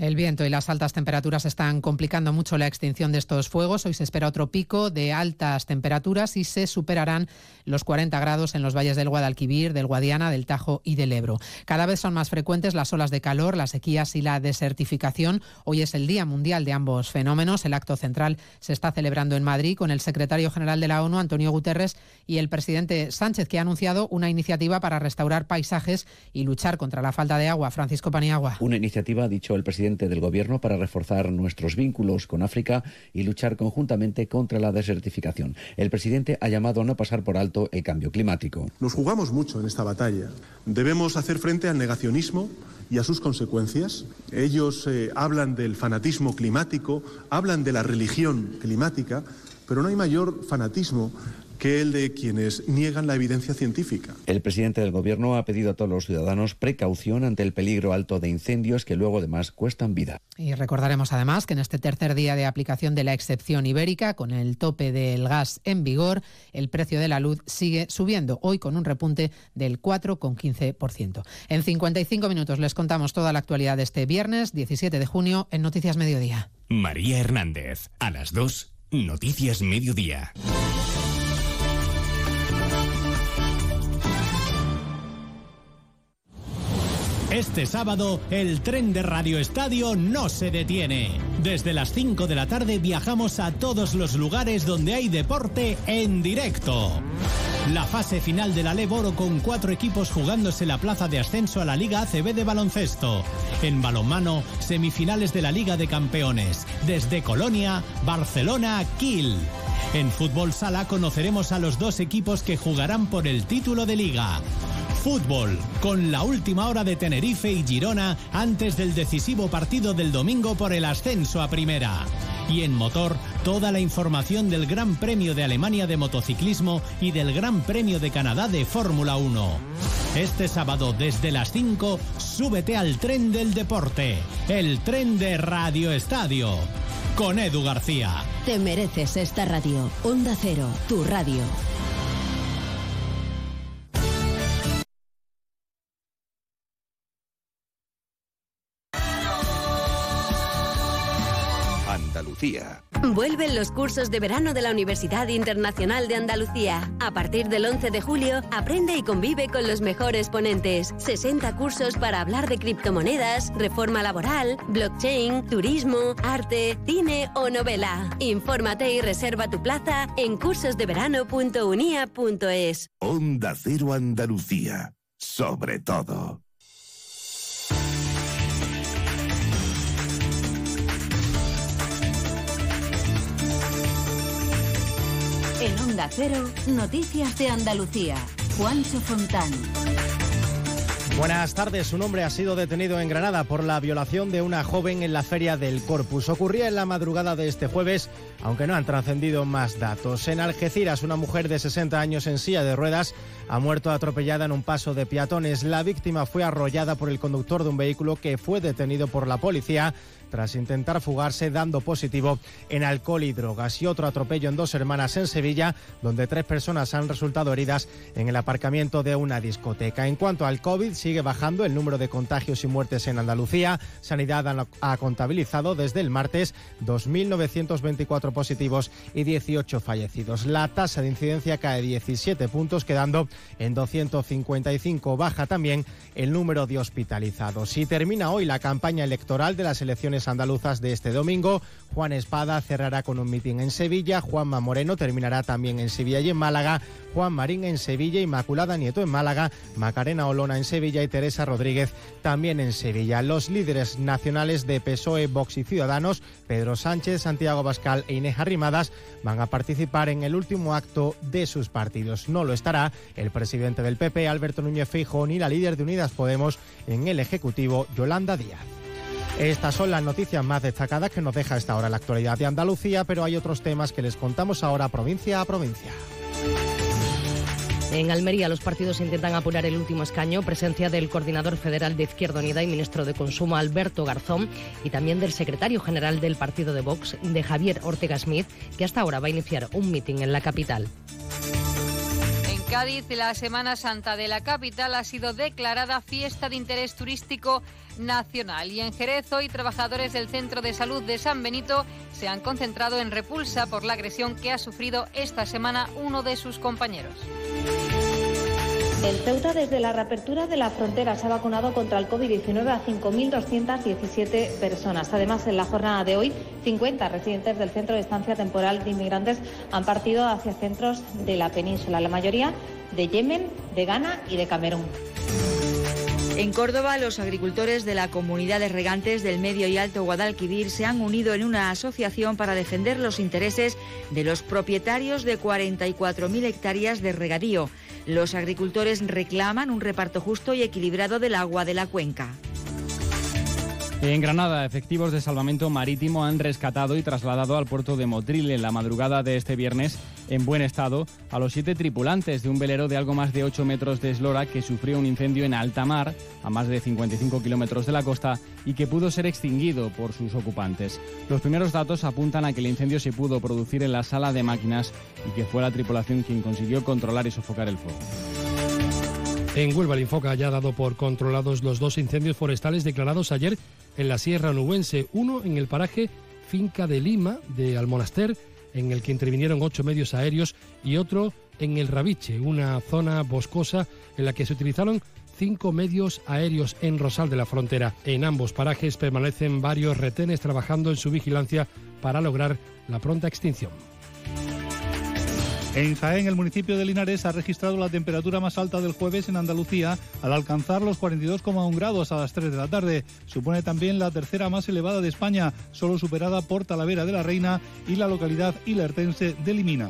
El viento y las altas temperaturas están complicando mucho la extinción de estos fuegos. Hoy se espera otro pico de altas temperaturas y se superarán los 40 grados en los valles del Guadalquivir, del Guadiana, del Tajo y del Ebro. Cada vez son más frecuentes las olas de calor, las sequías y la desertificación. Hoy es el Día Mundial de ambos fenómenos. El acto central se está celebrando en Madrid con el secretario general de la ONU, Antonio Guterres, y el presidente Sánchez, que ha anunciado una iniciativa para restaurar paisajes y luchar contra la falta de agua. Francisco Paniagua. Una iniciativa, ha dicho el presidente del Gobierno para reforzar nuestros vínculos con África y luchar conjuntamente contra la desertificación. El presidente ha llamado a no pasar por alto el cambio climático. Nos jugamos mucho en esta batalla. Debemos hacer frente al negacionismo y a sus consecuencias. Ellos eh, hablan del fanatismo climático, hablan de la religión climática, pero no hay mayor fanatismo que el de quienes niegan la evidencia científica. El presidente del Gobierno ha pedido a todos los ciudadanos precaución ante el peligro alto de incendios que luego además cuestan vida. Y recordaremos además que en este tercer día de aplicación de la excepción ibérica, con el tope del gas en vigor, el precio de la luz sigue subiendo, hoy con un repunte del 4,15%. En 55 minutos les contamos toda la actualidad de este viernes 17 de junio en Noticias Mediodía. María Hernández, a las 2, Noticias Mediodía. Este sábado, el tren de Radio Estadio no se detiene. Desde las 5 de la tarde viajamos a todos los lugares donde hay deporte en directo. La fase final de la Leboro con cuatro equipos jugándose la plaza de ascenso a la Liga ACB de baloncesto. En balonmano, semifinales de la Liga de Campeones. Desde Colonia, Barcelona, Kiel. En fútbol sala conoceremos a los dos equipos que jugarán por el título de liga. Fútbol, con la última hora de Tenerife y Girona antes del decisivo partido del domingo por el ascenso a primera. Y en motor, toda la información del Gran Premio de Alemania de motociclismo y del Gran Premio de Canadá de Fórmula 1. Este sábado desde las 5, súbete al tren del deporte, el tren de Radio Estadio, con Edu García. Te mereces esta radio. Onda Cero, tu radio. Andalucía. Vuelven los cursos de verano de la Universidad Internacional de Andalucía. A partir del 11 de julio, aprende y convive con los mejores ponentes. 60 cursos para hablar de criptomonedas, reforma laboral, blockchain, turismo, arte, cine o novela. Infórmate y reserva tu plaza en cursosdeverano.unia.es. Onda Cero Andalucía. Sobre todo. En Onda Cero, Noticias de Andalucía. Juancho Fontán. Buenas tardes. Un hombre ha sido detenido en Granada por la violación de una joven en la feria del Corpus. Ocurría en la madrugada de este jueves, aunque no han trascendido más datos. En Algeciras, una mujer de 60 años en silla de ruedas ha muerto atropellada en un paso de peatones. La víctima fue arrollada por el conductor de un vehículo que fue detenido por la policía tras intentar fugarse dando positivo en alcohol y drogas. Y otro atropello en dos hermanas en Sevilla, donde tres personas han resultado heridas en el aparcamiento de una discoteca. En cuanto al COVID, sigue bajando el número de contagios y muertes en Andalucía. Sanidad ha contabilizado desde el martes 2.924 positivos y 18 fallecidos. La tasa de incidencia cae 17 puntos, quedando en 255. Baja también el número de hospitalizados. Y termina hoy la campaña electoral de las elecciones andaluzas de este domingo. Juan Espada cerrará con un mitin en Sevilla, Juanma Moreno terminará también en Sevilla y en Málaga, Juan Marín en Sevilla, Inmaculada Nieto en Málaga, Macarena Olona en Sevilla y Teresa Rodríguez también en Sevilla. Los líderes nacionales de PSOE, Vox y Ciudadanos, Pedro Sánchez, Santiago Bascal e Inés Arrimadas, van a participar en el último acto de sus partidos. No lo estará el presidente del PP, Alberto Núñez Feijóo, ni la líder de Unidas Podemos en el Ejecutivo, Yolanda Díaz. Estas son las noticias más destacadas que nos deja esta hora la actualidad de Andalucía, pero hay otros temas que les contamos ahora provincia a provincia. En Almería los partidos intentan apurar el último escaño, presencia del coordinador federal de Izquierda Unida y ministro de Consumo Alberto Garzón y también del secretario general del partido de Vox, de Javier Ortega Smith, que hasta ahora va a iniciar un mitin en la capital. En Cádiz, la Semana Santa de la capital ha sido declarada fiesta de interés turístico nacional. Y en Jerez hoy trabajadores del Centro de Salud de San Benito se han concentrado en repulsa por la agresión que ha sufrido esta semana uno de sus compañeros. En Ceuta, desde la reapertura de la frontera, se ha vacunado contra el COVID-19 a 5.217 personas. Además, en la jornada de hoy, 50 residentes del Centro de Estancia Temporal de Inmigrantes han partido hacia centros de la península, la mayoría de Yemen, de Ghana y de Camerún. En Córdoba, los agricultores de la comunidad de regantes del Medio y Alto Guadalquivir se han unido en una asociación para defender los intereses de los propietarios de 44.000 hectáreas de regadío. Los agricultores reclaman un reparto justo y equilibrado del agua de la cuenca. En Granada, efectivos de salvamento marítimo han rescatado y trasladado al puerto de Motril en la madrugada de este viernes en buen estado a los siete tripulantes de un velero de algo más de 8 metros de eslora que sufrió un incendio en alta mar, a más de 55 kilómetros de la costa, y que pudo ser extinguido por sus ocupantes. Los primeros datos apuntan a que el incendio se pudo producir en la sala de máquinas y que fue la tripulación quien consiguió controlar y sofocar el fuego. En Huelva, el Infoca ya ha dado por controlados los dos incendios forestales declarados ayer en la Sierra Nubense, uno en el paraje Finca de Lima de Almonaster, en el que intervinieron ocho medios aéreos, y otro en el Rabiche, una zona boscosa en la que se utilizaron cinco medios aéreos en Rosal de la Frontera. En ambos parajes permanecen varios retenes trabajando en su vigilancia para lograr la pronta extinción. En Jaén, el municipio de Linares ha registrado la temperatura más alta del jueves en Andalucía al alcanzar los 42,1 grados a las 3 de la tarde. Supone también la tercera más elevada de España, solo superada por Talavera de la Reina y la localidad ilertense de Limina.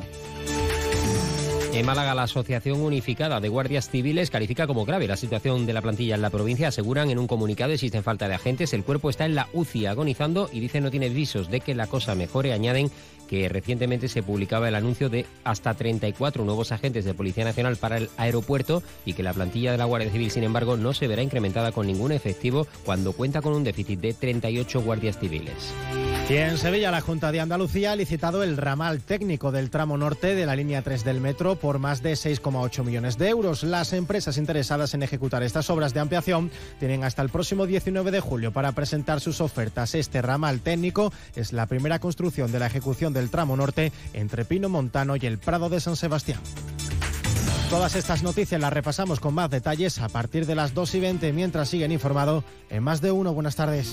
En Málaga, la Asociación Unificada de Guardias Civiles califica como grave la situación de la plantilla en la provincia. Aseguran en un comunicado existen falta de agentes, el cuerpo está en la UCI agonizando y dicen no tiene visos de que la cosa mejore. Añaden que recientemente se publicaba el anuncio de hasta 34 nuevos agentes de Policía Nacional para el aeropuerto y que la plantilla de la Guardia Civil, sin embargo, no se verá incrementada con ningún efectivo cuando cuenta con un déficit de 38 guardias civiles. Y en Sevilla, la Junta de Andalucía ha licitado el ramal técnico del tramo norte de la línea 3 del metro por más de 6,8 millones de euros. Las empresas interesadas en ejecutar estas obras de ampliación tienen hasta el próximo 19 de julio para presentar sus ofertas. Este ramal técnico es la primera construcción de la ejecución del tramo norte entre Pino Montano y el Prado de San Sebastián. Todas estas noticias las repasamos con más detalles a partir de las 2 y 20 mientras siguen informado en más de uno. Buenas tardes.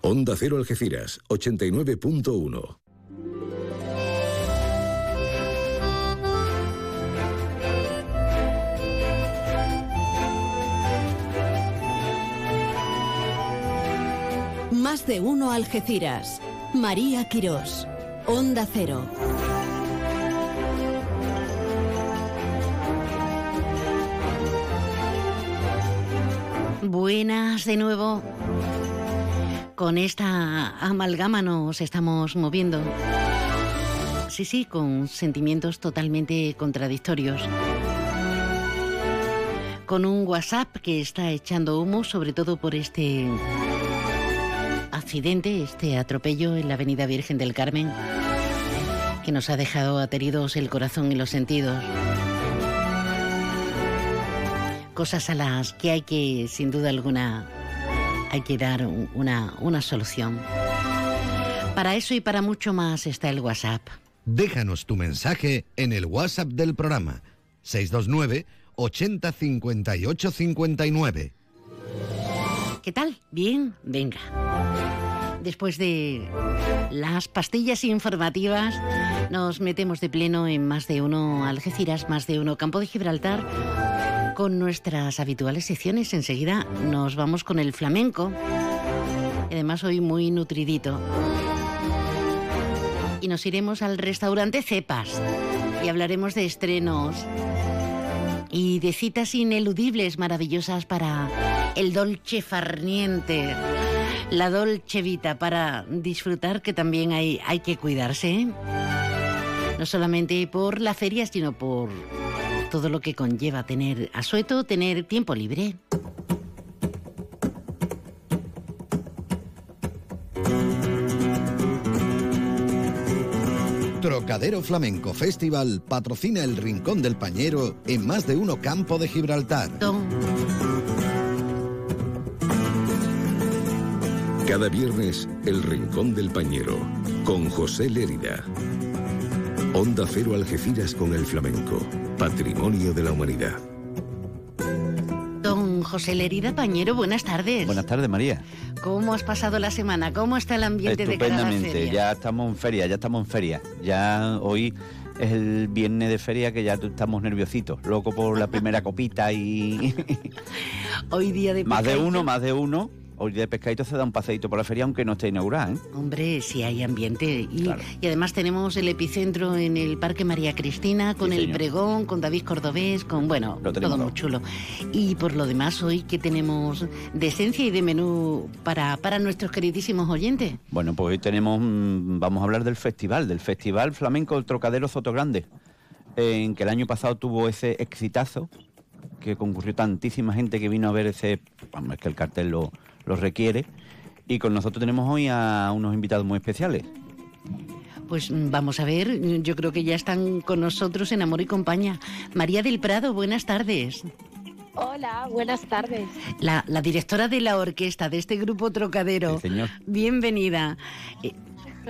Onda Cero Algeciras, 89.1. Más de uno Algeciras. María Quirós. Onda Cero. Buenas de nuevo. Con esta amalgama nos estamos moviendo. Sí, sí, con sentimientos totalmente contradictorios. Con un WhatsApp que está echando humo, sobre todo por este accidente, este atropello en la Avenida Virgen del Carmen, que nos ha dejado ateridos el corazón y los sentidos. Cosas a las que hay que, sin duda alguna, hay que dar una, una solución. Para eso y para mucho más está el WhatsApp. Déjanos tu mensaje en el WhatsApp del programa 629 80 58 59. ¿Qué tal? ¿Bien? Venga. Después de las pastillas informativas, nos metemos de pleno en más de uno Algeciras, más de uno Campo de Gibraltar, con nuestras habituales secciones. Enseguida nos vamos con el flamenco, además hoy muy nutridito. Y nos iremos al restaurante Cepas y hablaremos de estrenos Y de citas ineludibles, maravillosas para el dolce farniente, la dolce vita, para disfrutar que también hay, hay que cuidarse. ¿eh? No solamente por la feria, sino por todo lo que conlleva tener asueto, tener tiempo libre. Trocadero Flamenco Festival patrocina el Rincón del Pañero en más de uno campo de Gibraltar. Cada viernes, El Rincón del Pañero, con José Lérida. Onda Cero Algeciras con el flamenco, patrimonio de la humanidad. Don José Lerida Pañero, buenas tardes. Buenas tardes, María. ¿Cómo has pasado la semana? ¿Cómo está el ambiente de cara a la Estupendamente, feria? ya estamos en feria, ya estamos en feria. Ya hoy es el viernes de feria que ya estamos nerviositos, loco por la primera copita y Hoy día de más de uno, más de uno. Hoy de pescadito se da un paseíto por la feria aunque no esté inaugurada, ¿eh? Hombre, sí hay ambiente. Y, y además tenemos el epicentro en el Parque María Cristina, con Sí, el señor. pregón, con David Cordobés, con, bueno, todo muy chulo. Y por lo demás, hoy que tenemos de esencia y de menú para, para nuestros queridísimos oyentes. Bueno, pues hoy tenemos, mm, vamos a hablar del festival, del Festival Flamenco del Trocadero Sotogrande, en que el año pasado tuvo ese exitazo, que concurrió tantísima gente que vino a ver ese, vamos, es que el cartel lo, lo requiere, y con nosotros tenemos hoy a unos invitados muy especiales. Pues mm, vamos a ver, yo creo que ya están con nosotros en Amor y Compañía. María del Prado, buenas tardes. Hola, buenas tardes. La, la directora de la orquesta de este grupo Trocadero. señor. Bienvenida.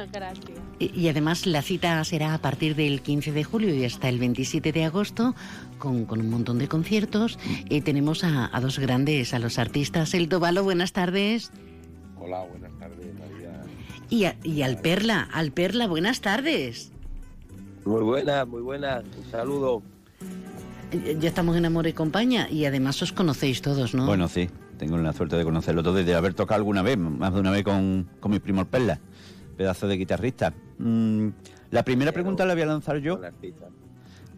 Gracias. Y y además la cita será a partir del 15 de julio y hasta el 27 de agosto con, con un montón de conciertos. Y tenemos a, a dos grandes, a los artistas. El Tobalo, buenas tardes. Hola, buenas tardes, María. Y, a- y al Perla, al Perla, buenas tardes. Muy buena, muy buena. Un saludo. Eh, Ya estamos en Amor y Compañía y además os conocéis todos, ¿no? Bueno, sí, tengo la suerte de conocerlo todo y de haber tocado alguna vez, más de una vez con, con mi primo el Perla, pedazo de guitarrista. Mm, la primera pregunta la voy a lanzar yo,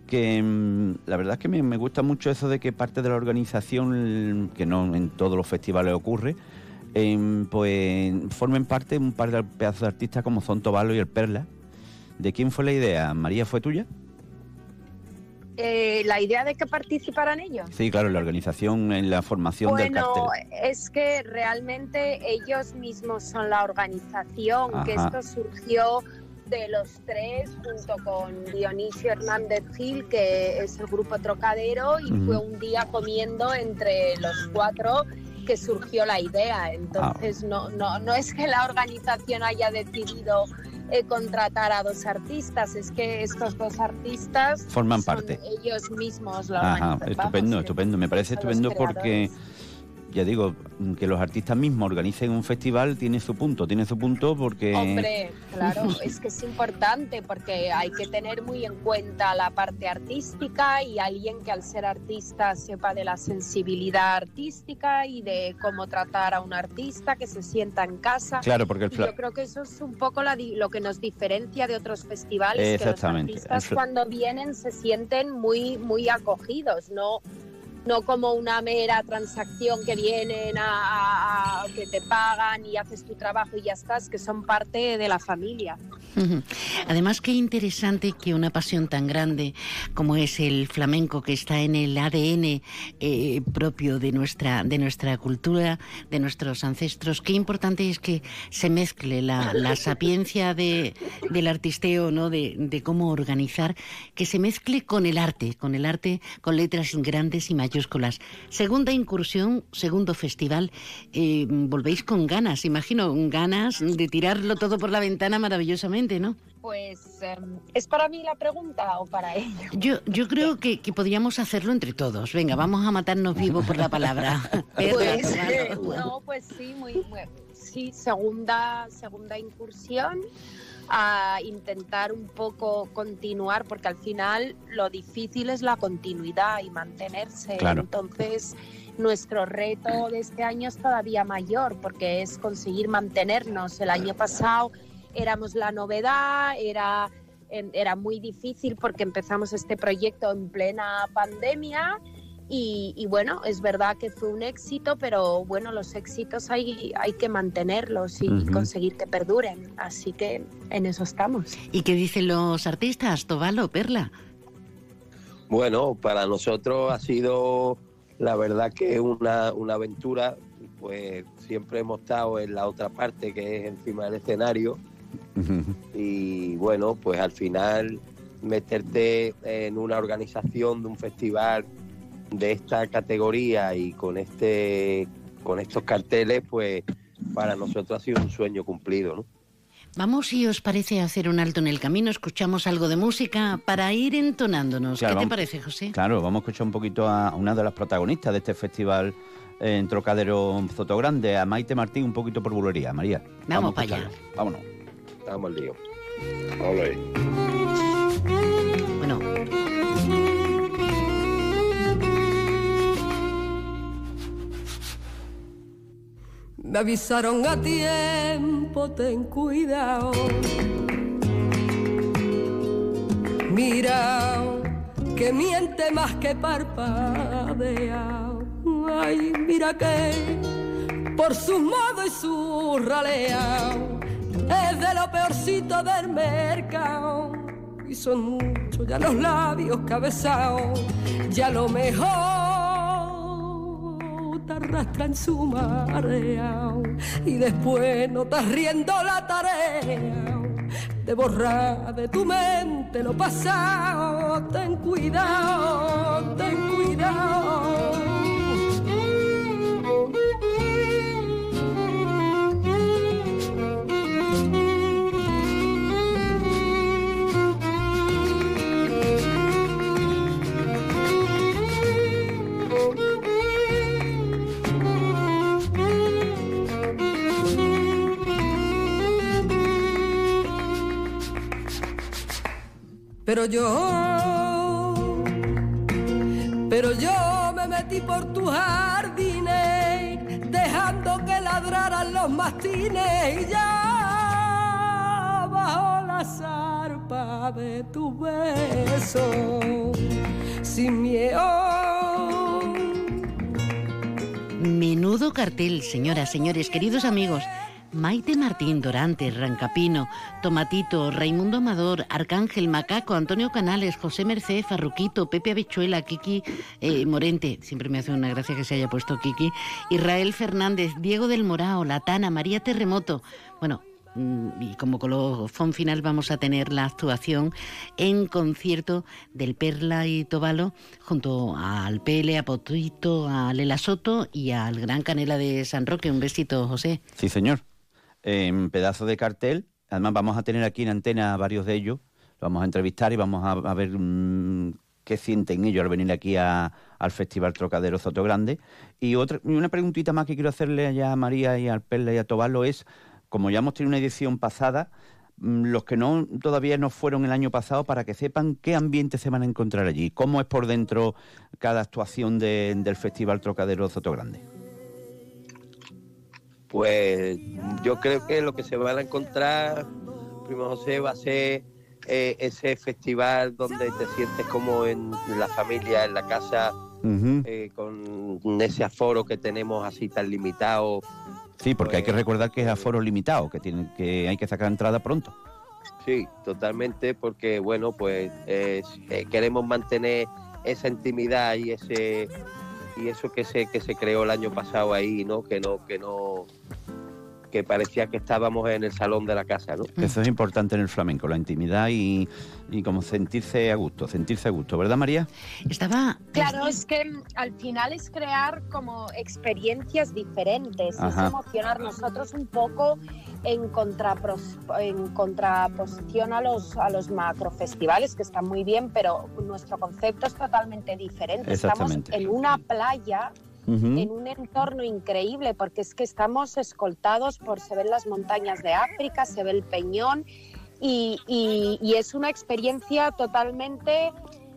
que mm, la verdad es que me, me gusta mucho eso de que parte de la organización, que no en todos los festivales ocurre, em, pues formen parte un par de pedazos de artistas como son Tobalo y el Perla. ¿De quién fue la idea? ¿María fue tuya? Eh, la idea de que participaran ellos. Sí, claro, la organización, en la formación del Bueno, cartel. es que realmente ellos mismos son la organización, que esto surgió de los tres junto con Dionisio Hernández Gil, que es el grupo Trocadero, y fue un día comiendo entre los cuatro que surgió la idea. Entonces, no, no, no es que la organización haya decidido eh, contratar a dos artistas, es que estos dos artistas Forman son parte. ellos mismos la Ajá, estupendo, Vamos, estupendo. Me parece estupendo porque, ya digo, que los artistas mismos organicen un festival tiene su punto, tiene su punto porque... Hombre, claro, es que es importante porque hay que tener muy en cuenta la parte artística y alguien que al ser artista sepa de la sensibilidad artística y de cómo tratar a un artista que se sienta en casa. Claro, porque el yo creo que eso es un poco la di- lo que nos diferencia de otros festivales, que los Exactamente, artistas cuando vienen se sienten muy, muy acogidos, no no como una mera transacción que vienen a, a- a- que te pagan y haces tu trabajo y ya estás, que son parte de la familia. Además, qué interesante que una pasión tan grande como es el flamenco, que está en el ADN eh, propio de nuestra, de nuestra cultura, de nuestros ancestros, qué importante es que se mezcle la, la sapiencia de, del artisteo, ¿no? de, de cómo organizar, que se mezcle con el arte, con el arte, con letras grandes y mayúsculas. Segunda incursión, segundo festival, eh, volvéis con ganas, imagino, ganas de tirarlo todo por la ventana maravillosamente, ¿no? Pues, em, ¿es para mí la pregunta o para ellos? Yo, yo creo que, que podríamos hacerlo entre todos. Venga, vamos a matarnos vivos por la palabra. Pues, eh, no, pues sí, muy, muy- sí, segunda, segunda incursión a intentar un poco continuar, porque al final lo difícil es la continuidad y mantenerse. Claro. Entonces, nuestro reto de este año es todavía mayor, porque es conseguir mantenernos. El año pasado éramos la novedad, era era muy difícil porque empezamos este proyecto en plena pandemia y, bueno, es verdad que fue un éxito, pero bueno, los éxitos hay, hay que mantenerlos y conseguir que perduren. Así que en eso estamos. ¿Y qué dicen los artistas, Tobalo, Perla? Bueno, para nosotros ha sido la verdad que una, una aventura, pues siempre hemos estado en la otra parte que es encima del escenario y bueno, pues al final meterte en una organización de un festival de esta categoría y con este con estos carteles, pues para nosotros ha sido un sueño cumplido, ¿no? Vamos, si os parece, hacer un alto en el camino, escuchamos algo de música para ir entonándonos. ¿Qué te parece, José? Claro, vamos a escuchar un poquito a una de las protagonistas de este festival en Trocadero Grande, a Maite Martín, un poquito por bulería. María. Vamos, para allá. Vámonos. Vamos al lío. Bueno, avisaron a tiempo, ten cuidado. Mira, que miente más que parpadea. Ay, mira que por su modo y su ralea es de lo peorcito del mercado. Y son muchos ya los labios cabezados, ya lo mejor arrastra en su marea y después no estás riendo la tarea de borrar de tu mente lo pasado. Ten cuidado, ten cuidado. Pero yo, pero yo me metí por tus jardines, dejando que ladraran los mastines y ya bajo la zarpa de tu beso, sin miedo. Menudo cartel, señoras, señores, queridos amigos. Maite Martín Dorante, Rancapino, Tomatito, Raimundo Amador, Arcángel, Macaco, Antonio Canales, José Merced, Farruquito, Pepe Abichuela, Kiki eh, Morente, siempre me hace una gracia que se haya puesto Kiki, Israel Fernández, Diego del Morao, Latana, María Terremoto. Bueno, mm, y como colofón final vamos a tener la actuación en concierto del Perla y Tobalo junto al Pele, a Potito, a Lela Soto y al Gran Canela de San Roque. Un besito, José. Sí, señor en pedazo de cartel. Además, vamos a tener aquí en antena varios de ellos. Los vamos a entrevistar y vamos a, ver mm, qué sienten ellos al venir aquí al Festival Trocadero Soto Grande. Y, otra, una preguntita más que quiero hacerle allá a María y al Perla y a Tobalo es, como ya hemos tenido una edición pasada, mm, los que no todavía no fueron el año pasado para que sepan qué ambiente se van a encontrar allí, cómo es por dentro cada actuación del Festival Trocadero Soto Grande. Pues yo creo que lo que se van a encontrar, Primo José, va a ser eh, ese festival donde te sientes como en la familia, en la casa, eh, con ese aforo que tenemos así tan limitado. Sí, porque hay que pues recordar que es aforo limitado, que, tiene, que hay que sacar entrada pronto. Sí, totalmente, porque bueno, pues eh, queremos mantener esa intimidad y ese y eso que se que se creó el año pasado ahí, ¿no? Que no que no que parecía que estábamos en el salón de la casa, ¿no? Eso es importante en el flamenco, la intimidad y, y como sentirse a gusto, sentirse a gusto, ¿verdad María? Estaba... Claro, es que al final es crear como experiencias diferentes, es emocionar nosotros un poco en, en contraposición a los, a los macrofestivales que están muy bien, pero nuestro concepto es totalmente diferente. Estamos en una playa en un entorno increíble, porque es que estamos escoltados por, se ven las montañas de África, se ve el peñón, y, y, es una experiencia totalmente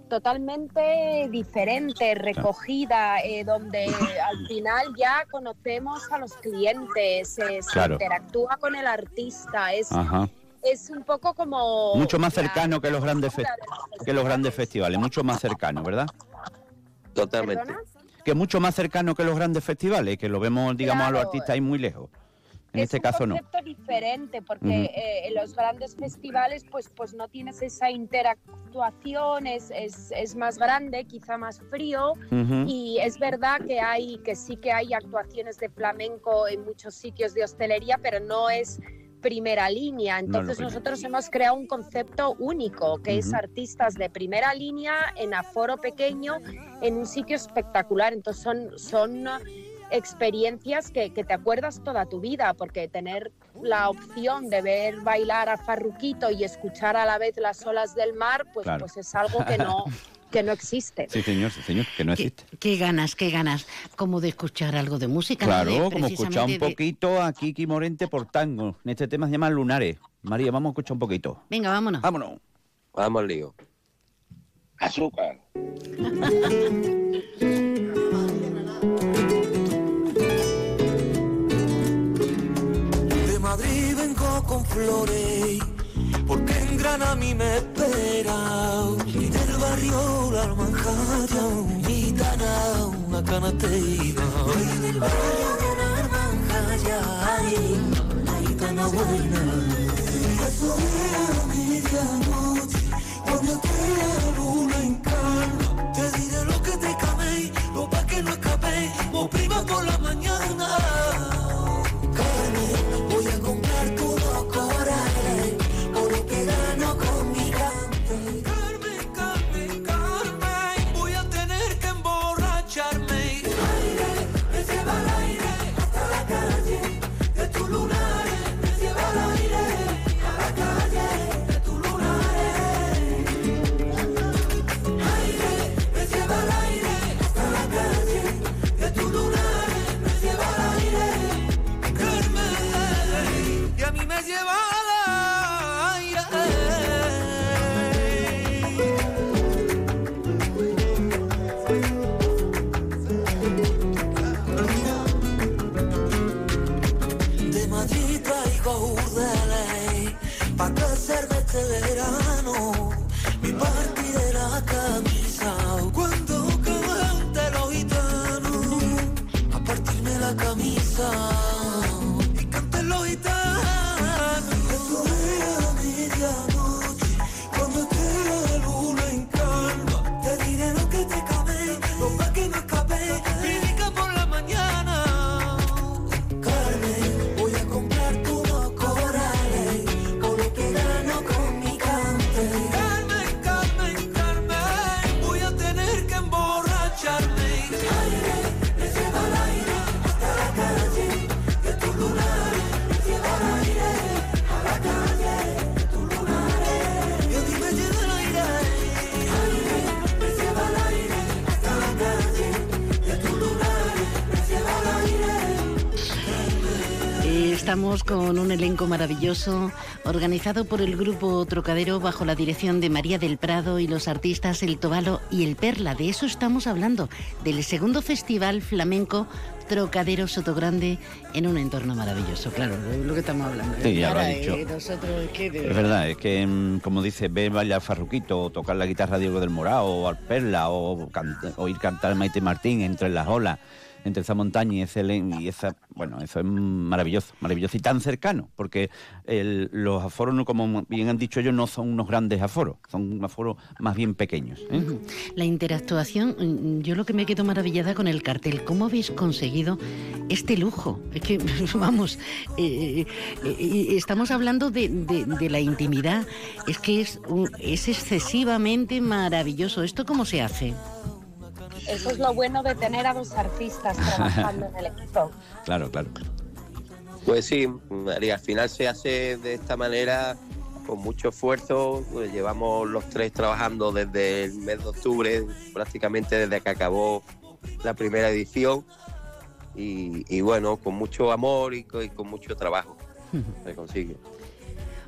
totalmente diferente, recogida, eh, donde al final ya conocemos a los clientes, se interactúa con el artista, es, es un poco como... Mucho más cercano que los grandes que los grandes festivales, mucho más cercano, ¿verdad? Totalmente. Que mucho más cercano que los grandes festivales, que lo vemos, digamos, a los artistas ahí muy lejos. En es este un caso no. concepto diferente porque eh, en los grandes festivales pues, pues no tienes esa interactuación, es, es, es más grande, quizá más frío Ujú. y es verdad que hay que sí que hay actuaciones de flamenco en muchos sitios de hostelería, pero no es primera línea. Entonces nosotros hemos creado un concepto único, que es artistas de primera línea en aforo pequeño en un sitio espectacular. Entonces son, son experiencias que, que te acuerdas toda tu vida, porque tener la opción de ver bailar a Farruquito y escuchar a la vez las olas del mar, pues, Claro. pues es algo que no, que no existe. Sí, señor, sí, señor, que no existe. Qué ganas, qué ganas. Como de escuchar algo de música. ¿no? Claro, De- como escuchar un de- poquito a Kiki Morente por tango. En este tema se llama Lunares. María, vamos a escuchar un poquito. Venga, vámonos. Vámonos. Vamos al lío. Azúcar. De Madrid vengo con flores, porque en Granada a mí me espera. Barrio la almanjaya, gitana, una canastera. Y del barrio una almanjaya, ay, la gitana buena. Eso de medianoche, cuando te la luna en calma, te diré lo que te camé, lo pa' que no Estamos con un elenco maravilloso organizado por el grupo Trocadero bajo la dirección de María del Prado y los artistas El Tobalo y El Perla. De eso estamos hablando, del segundo festival flamenco Trocadero Sotogrande en un entorno maravilloso. Claro, lo que estamos hablando. Sí, ya lo ha Ahora, dicho. eh, nosotros, es que de Es verdad, es que, mm, como dice, ver bailar Farruquito, o tocar la guitarra Diego del Morao, o al Perla, o can- oír cantar Maite Martín entre las olas, entre esa montaña y ese y esa, bueno, eso es maravilloso, maravilloso y tan cercano, porque el- los aforos, como bien han dicho ellos, no son unos grandes aforos, son aforos más bien pequeños. ¿eh? La interactuación, mm, yo lo que me quedo maravillada con el cartel, ¿cómo habéis conseguido este lujo? Es que, vamos, eh, eh, estamos hablando de, la intimidad, es que es, es excesivamente maravilloso. ¿Esto cómo se hace? Eso es lo bueno de tener a dos artistas trabajando en el equipo. Claro, claro. Pues sí, María, al final se hace de esta manera con mucho esfuerzo. Pues llevamos los tres trabajando desde el mes de octubre, prácticamente desde que acabó la primera edición. Y, y bueno, con mucho amor y con, y con mucho trabajo se consigue.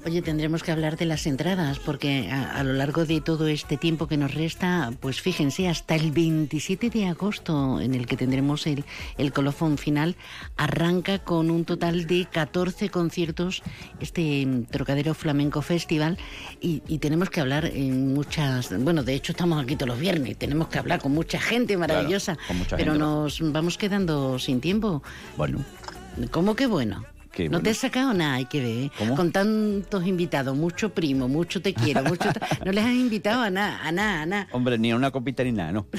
Oye, tendremos que hablar de las entradas, porque a, lo largo de todo este tiempo que nos resta, pues fíjense, hasta el 27 de agosto, en el que tendremos el, el colofón final, arranca con un total de 14 conciertos este Trocadero Flamenco Festival y, tenemos que hablar en muchas, bueno, de hecho estamos aquí todos los viernes, tenemos que hablar con mucha gente maravillosa, pero nos vamos quedando sin tiempo. Bueno. ¿Cómo que bueno? No te has sacado nada, hay que ver. Con tantos invitados, mucho primo, mucho te quiero, mucho no les has invitado a nada, a nada, a nada. Hombre, ni a una copita ni nada, ¿no?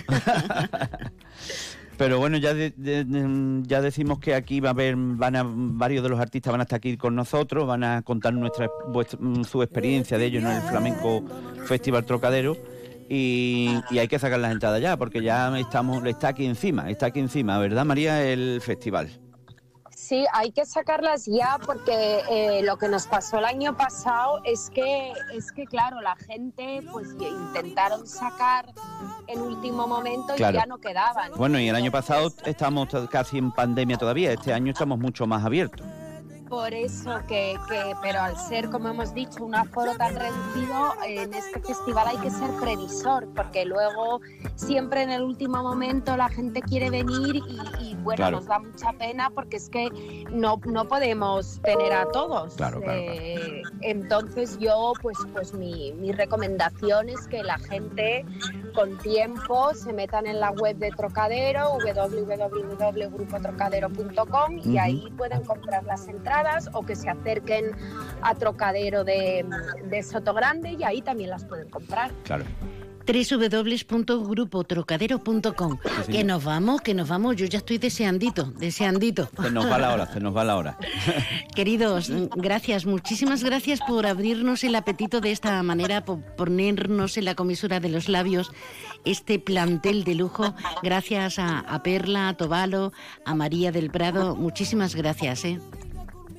Pero bueno, ya ya decimos que aquí va a haber, van a, varios de los artistas van a estar aquí con nosotros, van a contar nuestra, mm, su experiencia de ellos en el Flamenco Festival Trocadero. Y, y, hay que sacar las entradas ya, porque ya estamos, está aquí encima, está aquí encima, ¿verdad María? El festival. Sí, hay que sacarlas ya porque eh, lo que nos pasó el año pasado es que, es que claro, la gente pues intentaron sacar en último momento y ya no quedaban. Bueno, y el año pasado estamos casi en pandemia todavía, este año estamos mucho más abiertos. Por eso que, que, pero al ser, como hemos dicho, un aforo tan reducido, en este festival hay que ser previsor, porque luego siempre en el último momento la gente quiere venir y, bueno, nos da mucha pena porque es que no, no podemos tener a todos. Claro, eh, entonces yo, pues, pues mi, mi recomendación es que la gente con tiempo se metan en la web de Trocadero, www.grupotrocadero.com y ahí pueden comprar las entradas o que se acerquen a Trocadero de, de Sotogrande y ahí también las pueden comprar. Claro www.grupotrocadero.com. Que nos vamos, que nos vamos. Yo ya estoy deseandito, deseandito. Se nos va la hora, se nos va la hora. Queridos, gracias, muchísimas gracias por abrirnos el apetito de esta manera, por ponernos en la comisura de los labios este plantel de lujo. Gracias a, a Perla, a Tobalo, a María del Prado. Muchísimas gracias. ¿eh?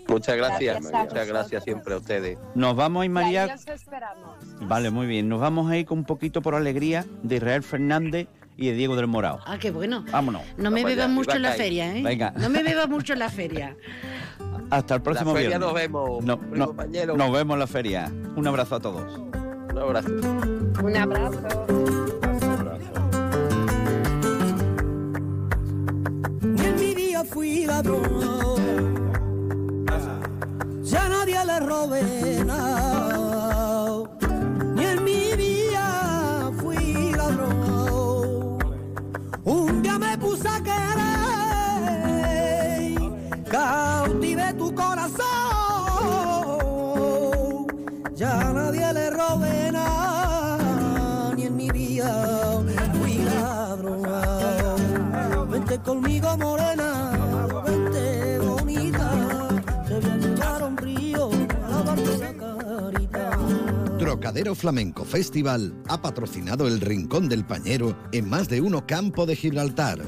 Muchas gracias, muchas gracias siempre a ustedes. Nos vamos a ir, María. esperamos. Vale, muy bien. Nos vamos a ir con un poquito por alegría de Israel Fernández y de Diego del Morado. Ah, qué bueno. Vámonos. No me bebas mucho en la feria, ¿eh? Venga. No me bebas mucho en la feria. Hasta el próximo la feria nos vemos, no, Nos vemos en la feria. Un abrazo a todos. Un abrazo. Un abrazo. En mi día fui ladrón ya nadie le robe nada, ni en mi vida fui ladrón. Un día me puse a querer, cautivé tu corazón, ya nadie le robe nada, ni en mi vida fui ladrón. Vente conmigo, morena Flamenco Festival ha patrocinado el Rincón del Pañero en más de uno campo de Gibraltar.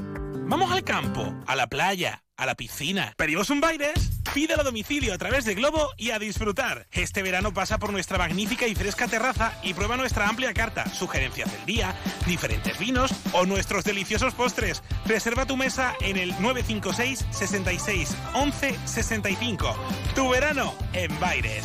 Vamos al campo, a la playa, a la piscina. ¿Pedimos un Baires? Pídelo a domicilio a través de Globo y a disfrutar. Este verano pasa por nuestra magnífica y fresca terraza y prueba nuestra amplia carta, sugerencias del día, diferentes vinos o nuestros deliciosos postres. Reserva tu mesa en el 956 66 11 65. Tu verano en Baires.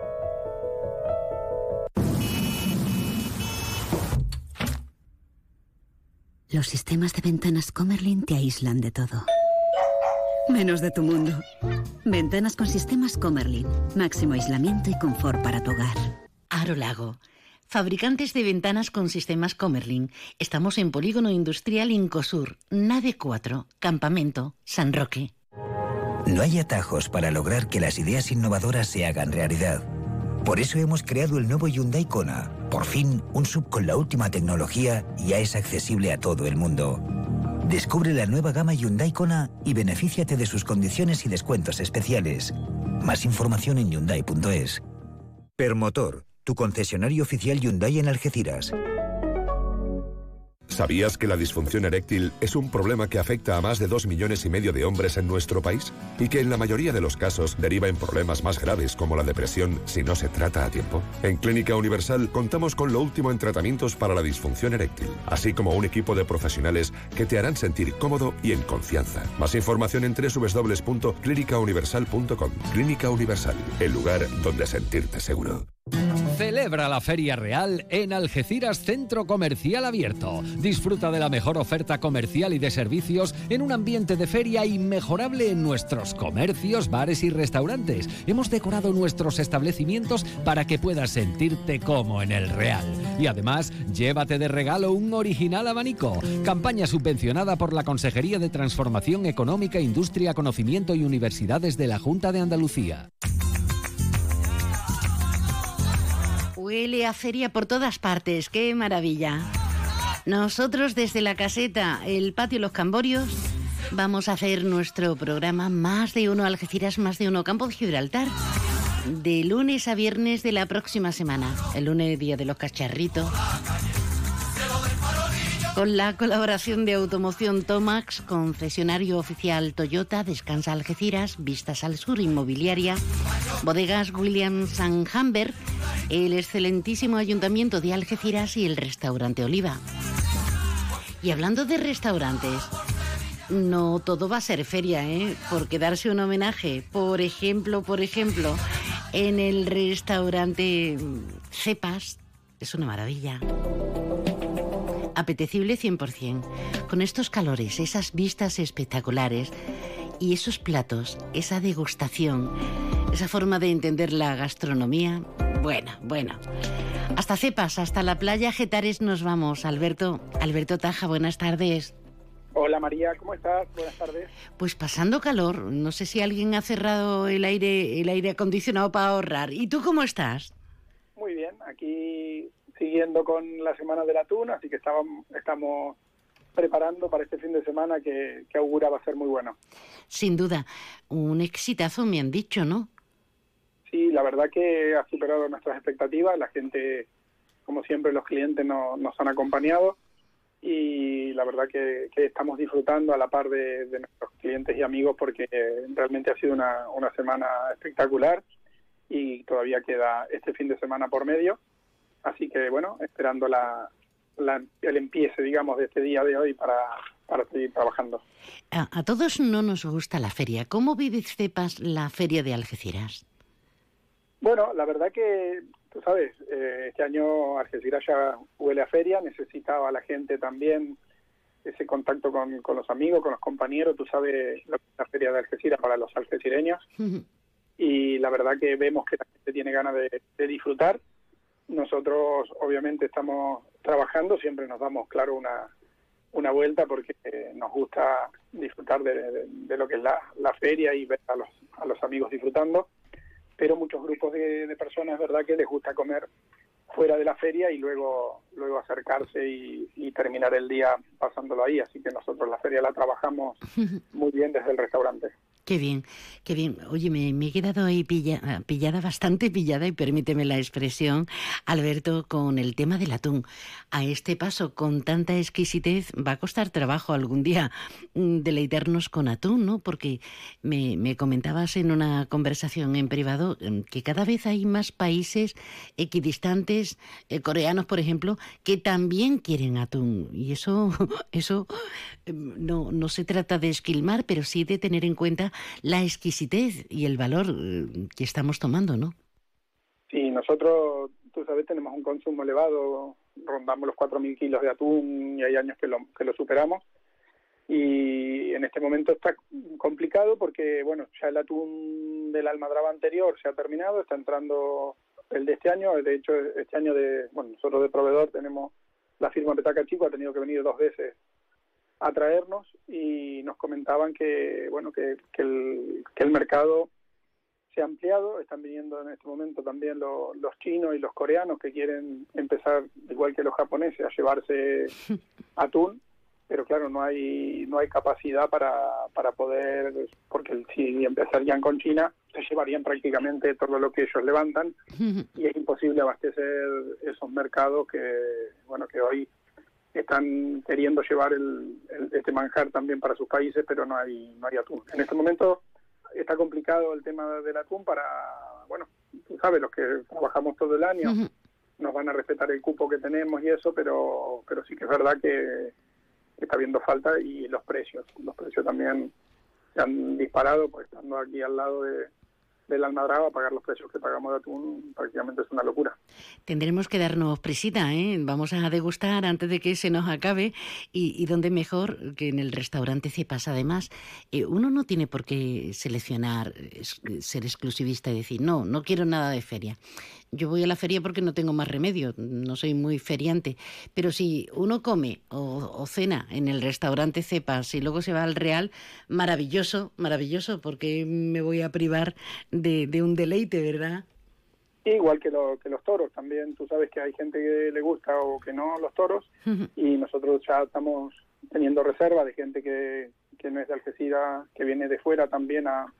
Los sistemas de ventanas Comerlin te aíslan de todo. Menos de tu mundo. Ventanas con sistemas Comerlin. Máximo aislamiento y confort para tu hogar. Aro Lago. Fabricantes de ventanas con sistemas Comerlin. Estamos en Polígono Industrial Incosur, Nave 4, Campamento, San Roque. No hay atajos para lograr que las ideas innovadoras se hagan realidad. Por eso hemos creado el nuevo Hyundai Kona. Por fin, un sub con la última tecnología ya es accesible a todo el mundo. Descubre la nueva gama Hyundai Kona y benefíciate de sus condiciones y descuentos especiales. Más información en hyundai.es. Permotor, tu concesionario oficial Hyundai en Algeciras. ¿Sabías que la disfunción eréctil es un problema que afecta a más de 2 millones y medio de hombres en nuestro país? Y que en la mayoría de los casos deriva en problemas más graves como la depresión si no se trata a tiempo. En Clínica Universal contamos con lo último en tratamientos para la disfunción eréctil, así como un equipo de profesionales que te harán sentir cómodo y en confianza. Más información en www.clinicauniversal.com. Clínica Universal, el lugar donde sentirte seguro. Celebra la Feria Real en Algeciras Centro Comercial Abierto. Disfruta de la mejor oferta comercial y de servicios en un ambiente de feria inmejorable en nuestros comercios, bares y restaurantes. Hemos decorado nuestros establecimientos para que puedas sentirte como en el Real. Y además, llévate de regalo un original abanico. Campaña subvencionada por la Consejería de Transformación Económica, Industria, Conocimiento y Universidades de la Junta de Andalucía. Huele a feria por todas partes, qué maravilla. Nosotros desde la caseta, el patio Los Camborios, vamos a hacer nuestro programa Más de Uno Algeciras, Más de Uno Campo de Gibraltar, de lunes a viernes de la próxima semana. El lunes, día de los cacharritos. Con la colaboración de Automoción Tomax, concesionario oficial Toyota, Descansa Algeciras, Vistas al Sur Inmobiliaria, Bodegas Williams Hamburg, el excelentísimo Ayuntamiento de Algeciras y el restaurante Oliva. Y hablando de restaurantes, no todo va a ser feria, ¿eh? Porque darse un homenaje, por ejemplo, por ejemplo, en el restaurante Cepas, es una maravilla. Apetecible 100%, con estos calores, esas vistas espectaculares y esos platos, esa degustación, esa forma de entender la gastronomía. Bueno, bueno. Hasta Cepas, hasta la playa Getares nos vamos. Alberto, Alberto Taja, buenas tardes. Hola María, ¿cómo estás? Buenas tardes. Pues pasando calor. No sé si alguien ha cerrado el aire, el aire acondicionado para ahorrar. ¿Y tú cómo estás? Muy bien, aquí siguiendo con la semana del atún, así que estábamos, estamos preparando para este fin de semana que, que augura va a ser muy bueno. Sin duda, un exitazo me han dicho, ¿no? Sí, la verdad que ha superado nuestras expectativas, la gente, como siempre, los clientes no- nos han acompañado y la verdad que, que estamos disfrutando a la par de, de nuestros clientes y amigos porque realmente ha sido una, una semana espectacular y todavía queda este fin de semana por medio. Así que bueno, esperando la, la- el empiece, digamos, de este día de hoy para, para seguir trabajando. A, a todos no nos gusta la feria. ¿Cómo vive Cepas la feria de Algeciras? Bueno, la verdad que, tú sabes, eh, este año Algeciras ya huele a feria, necesitaba la gente también ese contacto con, con los amigos, con los compañeros, tú sabes lo que es la feria de Algeciras para los algecireños y la verdad que vemos que la gente tiene ganas de, de disfrutar. Nosotros obviamente estamos trabajando, siempre nos damos, claro, una, una vuelta porque eh, nos gusta disfrutar de, de- de lo que es la, la feria y ver a los, a los amigos disfrutando, pero muchos grupos de, de personas, verdad, que les gusta comer fuera de la feria y luego luego acercarse y, y terminar el día pasándolo ahí, así que nosotros la feria la trabajamos muy bien desde el restaurante. Qué bien, qué bien. Oye, me, he quedado ahí pilla- ah, pillada, bastante pillada, y permíteme la expresión, Alberto, con el tema del atún. A este paso, con tanta exquisitez, va a costar trabajo algún día mm, deleitarnos con atún, ¿no? Porque me, me comentabas en una conversación en privado mm, que cada vez hay más países equidistantes, eh, coreanos, por ejemplo, que también quieren atún. Y eso, eso eh, no, no se trata de esquilmar, pero sí de tener en cuenta la exquisitez y el valor eh, que estamos tomando, ¿no? Sí, nosotros, tú sabes, tenemos un consumo elevado, rondamos los 4.000 kilos de atún y hay años que lo, que lo superamos. Y en este momento está complicado porque, bueno, ya el atún de la almadraba anterior se ha terminado, está entrando el de este año. De hecho, este año, de bueno, nosotros de proveedor tenemos la firma Petaca Chico, ha tenido que venir dos veces a traernos y nos comentaban que, bueno, que, que, el, que el mercado se ha ampliado, están viniendo en este momento también lo- los chinos y los coreanos que quieren empezar, igual que los japoneses, a llevarse atún, pero claro, no hay no hay capacidad para, para poder, porque si empezarían con China, se llevarían prácticamente todo lo que ellos levantan y es imposible abastecer esos mercados que, bueno, que hoy están queriendo llevar el, este manjar también para sus países, pero no hay, no hay atún. En este momento está complicado el tema del atún para, bueno, tú sabes, los que trabajamos todo el año, nos van a respetar el cupo que tenemos y eso, pero, pero sí que es verdad que, que está habiendo falta y los precios, los precios también se han disparado, pues estando aquí al lado de, del almadraba, pagar los precios que pagamos de atún prácticamente es una locura. Tendremos que darnos presita, ¿eh? Vamos a degustar antes de que se nos acabe y, y dónde mejor que en el restaurante Cepas. Además, eh, uno no tiene por qué seleccionar, ser exclusivista y decir, no, no quiero nada de feria yo voy a la feria porque no tengo más remedio, no soy muy feriante, pero si uno come o, cena en el restaurante Cepas y luego se va al Real, maravilloso, maravilloso, porque me voy a privar de, un deleite, ¿verdad? Igual que, que los toros, también. Tú sabes que hay gente que le gusta o que no los toros. Y nosotros ya estamos teniendo reserva de gente que, que no es de Algeciras, que viene de fuera también a,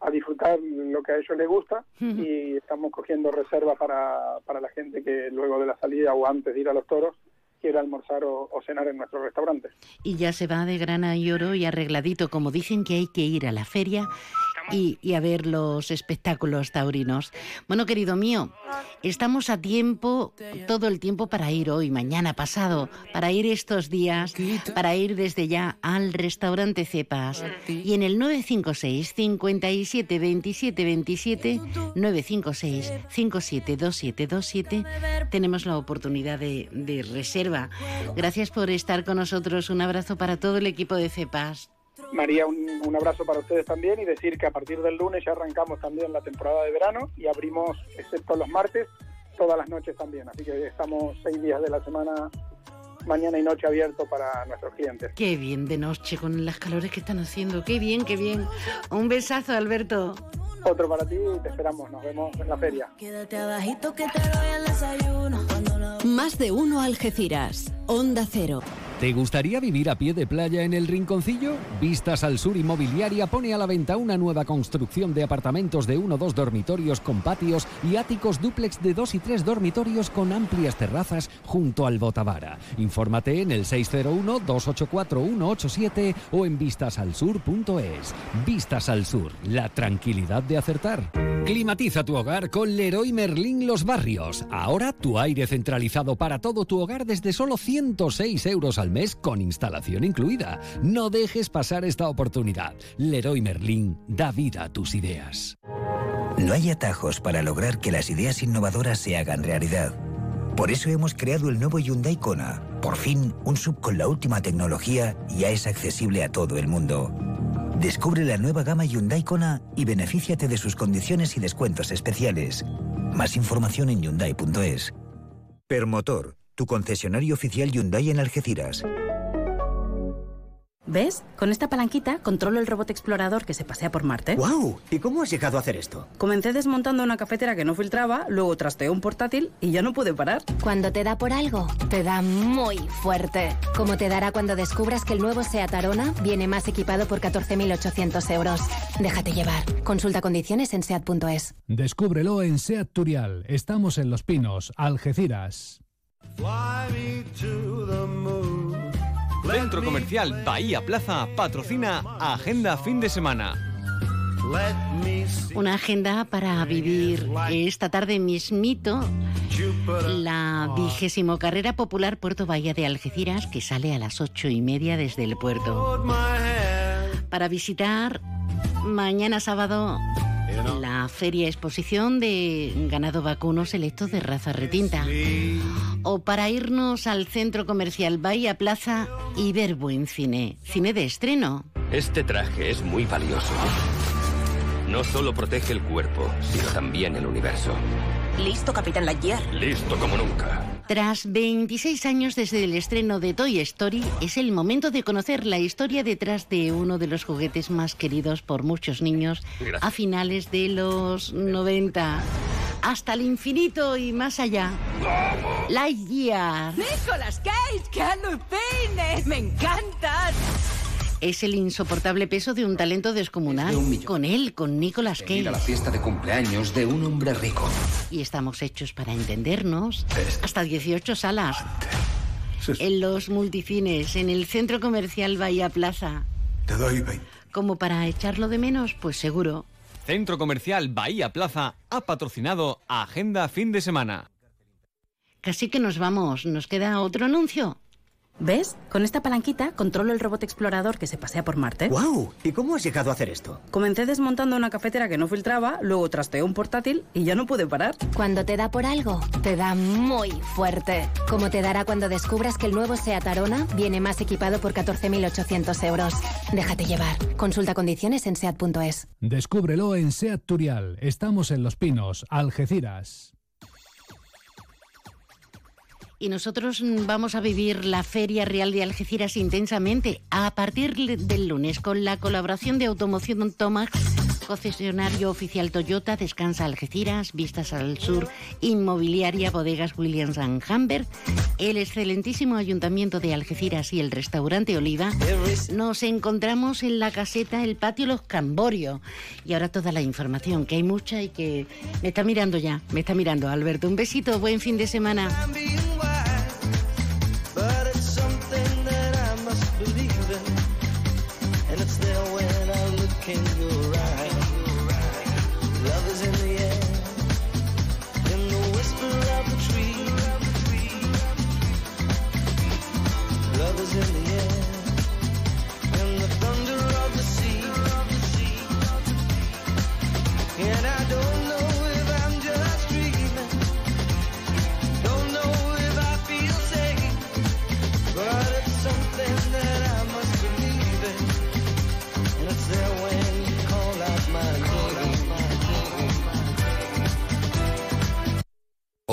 a disfrutar lo que a ellos les gusta y estamos cogiendo reserva para, para la gente que luego de la salida o antes de ir a los toros quiera almorzar o, cenar en nuestro restaurante. Y ya se va de grana y oro y arregladito, como dicen que hay que ir a la feria y, a ver los espectáculos taurinos. Bueno, querido mío, estamos a tiempo, todo el tiempo para ir hoy, mañana, pasado, para ir estos días, para ir desde ya al restaurante Cepas. Y en el 956 57 27 27 956 57 27 27 tenemos la oportunidad de, de reserva. Gracias por estar con nosotros. Un abrazo para todo el equipo de Cepas. María, un, abrazo para ustedes también y decir que a partir del lunes ya arrancamos también la temporada de verano y abrimos, excepto los martes, todas las noches también. Así que estamos seis días de la semana, mañana y noche abierto para nuestros clientes. Qué bien de noche con las calores que están haciendo. Qué bien, qué bien. Un besazo, Alberto. Otro para ti y te esperamos. Nos vemos en la feria. Quédate abajito que te doy el desayuno. Más de uno Algeciras. Onda Cero. ¿Te gustaría vivir a pie de playa en el Rinconcillo? Vistas al Sur Inmobiliaria pone a la venta una nueva construcción de apartamentos de uno o dos dormitorios con patios y áticos dúplex de dos y tres dormitorios con amplias terrazas junto al Botavara. Infórmate en el 601-284-187 o en vistasalsur.es. Vistas al Sur, la tranquilidad de acertar. Climatiza tu hogar con Leroy Merlin Los Barrios. Ahora tu aire centralizado para todo tu hogar desde solo 106 euros al mes con instalación incluida. No dejes pasar esta oportunidad. Leroy Merlin da vida a tus ideas. No hay atajos para lograr que las ideas innovadoras se hagan realidad. Por eso hemos creado el nuevo Hyundai Kona. Por fin, un sub con la última tecnología ya es accesible a todo el mundo. Descubre la nueva gama Hyundai Kona y benefíciate de sus condiciones y descuentos especiales. Más información en hyundai.es. Permotor tu concesionario oficial Hyundai en Algeciras. ¿Ves? Con esta palanquita controlo el robot explorador que se pasea por Marte. ¡Wow! ¿Y cómo has llegado a hacer esto? Comencé desmontando una cafetera que no filtraba, luego trasteé un portátil y ya no pude parar. Cuando te da por algo, te da muy fuerte. Como te dará cuando descubras que el nuevo SEAT Arona viene más equipado por 14.800 euros. Déjate llevar. Consulta condiciones en SEAT.es. Descúbrelo en SEAT Turial. Estamos en Los Pinos, Algeciras. Centro Comercial Bahía Plaza patrocina Agenda Fin de Semana. Una agenda para vivir esta tarde mismito la vigésimo carrera popular Puerto Bahía de Algeciras que sale a las ocho y media desde el puerto. Para visitar mañana sábado la feria exposición de ganado vacuno selecto de raza retinta. O para irnos al centro comercial Bahía Plaza y ver buen cine, cine de estreno. Este traje es muy valioso. No solo protege el cuerpo, sino también el universo. Listo, Capitán Lightyear. Listo como nunca. Tras 26 años desde el estreno de Toy Story, es el momento de conocer la historia detrás de uno de los juguetes más queridos por muchos niños a finales de los 90. Hasta el infinito y más allá. Lightyear. ¡Nicolas Cage! ¡Que alucines! ¡Me encantas! Es el insoportable peso de un talento descomunal. con él, con Nicolas Cage. a la fiesta de cumpleaños de un hombre rico. Y estamos hechos para entendernos. Hasta 18 salas. En los multicines, en el centro comercial Bahía Plaza. Te doy 20. Como para echarlo de menos, pues seguro. Centro Comercial Bahía Plaza ha patrocinado Agenda Fin de Semana. Casi que nos vamos. ¿Nos queda otro anuncio? ¿Ves? Con esta palanquita controlo el robot explorador que se pasea por Marte. ¡Wow! ¿Y cómo has llegado a hacer esto? Comencé desmontando una cafetera que no filtraba, luego trasteé un portátil y ya no pude parar. Cuando te da por algo, te da muy fuerte. Como te dará cuando descubras que el nuevo SEAT Arona viene más equipado por 14.800 euros. Déjate llevar. Consulta condiciones en SEAT.es. Descúbrelo en SEAT Turial. Estamos en Los Pinos, Algeciras. Y nosotros vamos a vivir la Feria Real de Algeciras intensamente a partir del lunes con la colaboración de Automoción Tomax, concesionario oficial Toyota, Descansa Algeciras, Vistas al Sur, Inmobiliaria, Bodegas Williams and Humber, el excelentísimo Ayuntamiento de Algeciras y el restaurante Oliva. Nos encontramos en la caseta El Patio Los Camborio. Y ahora toda la información, que hay mucha y que me está mirando ya, me está mirando Alberto. Un besito, buen fin de semana.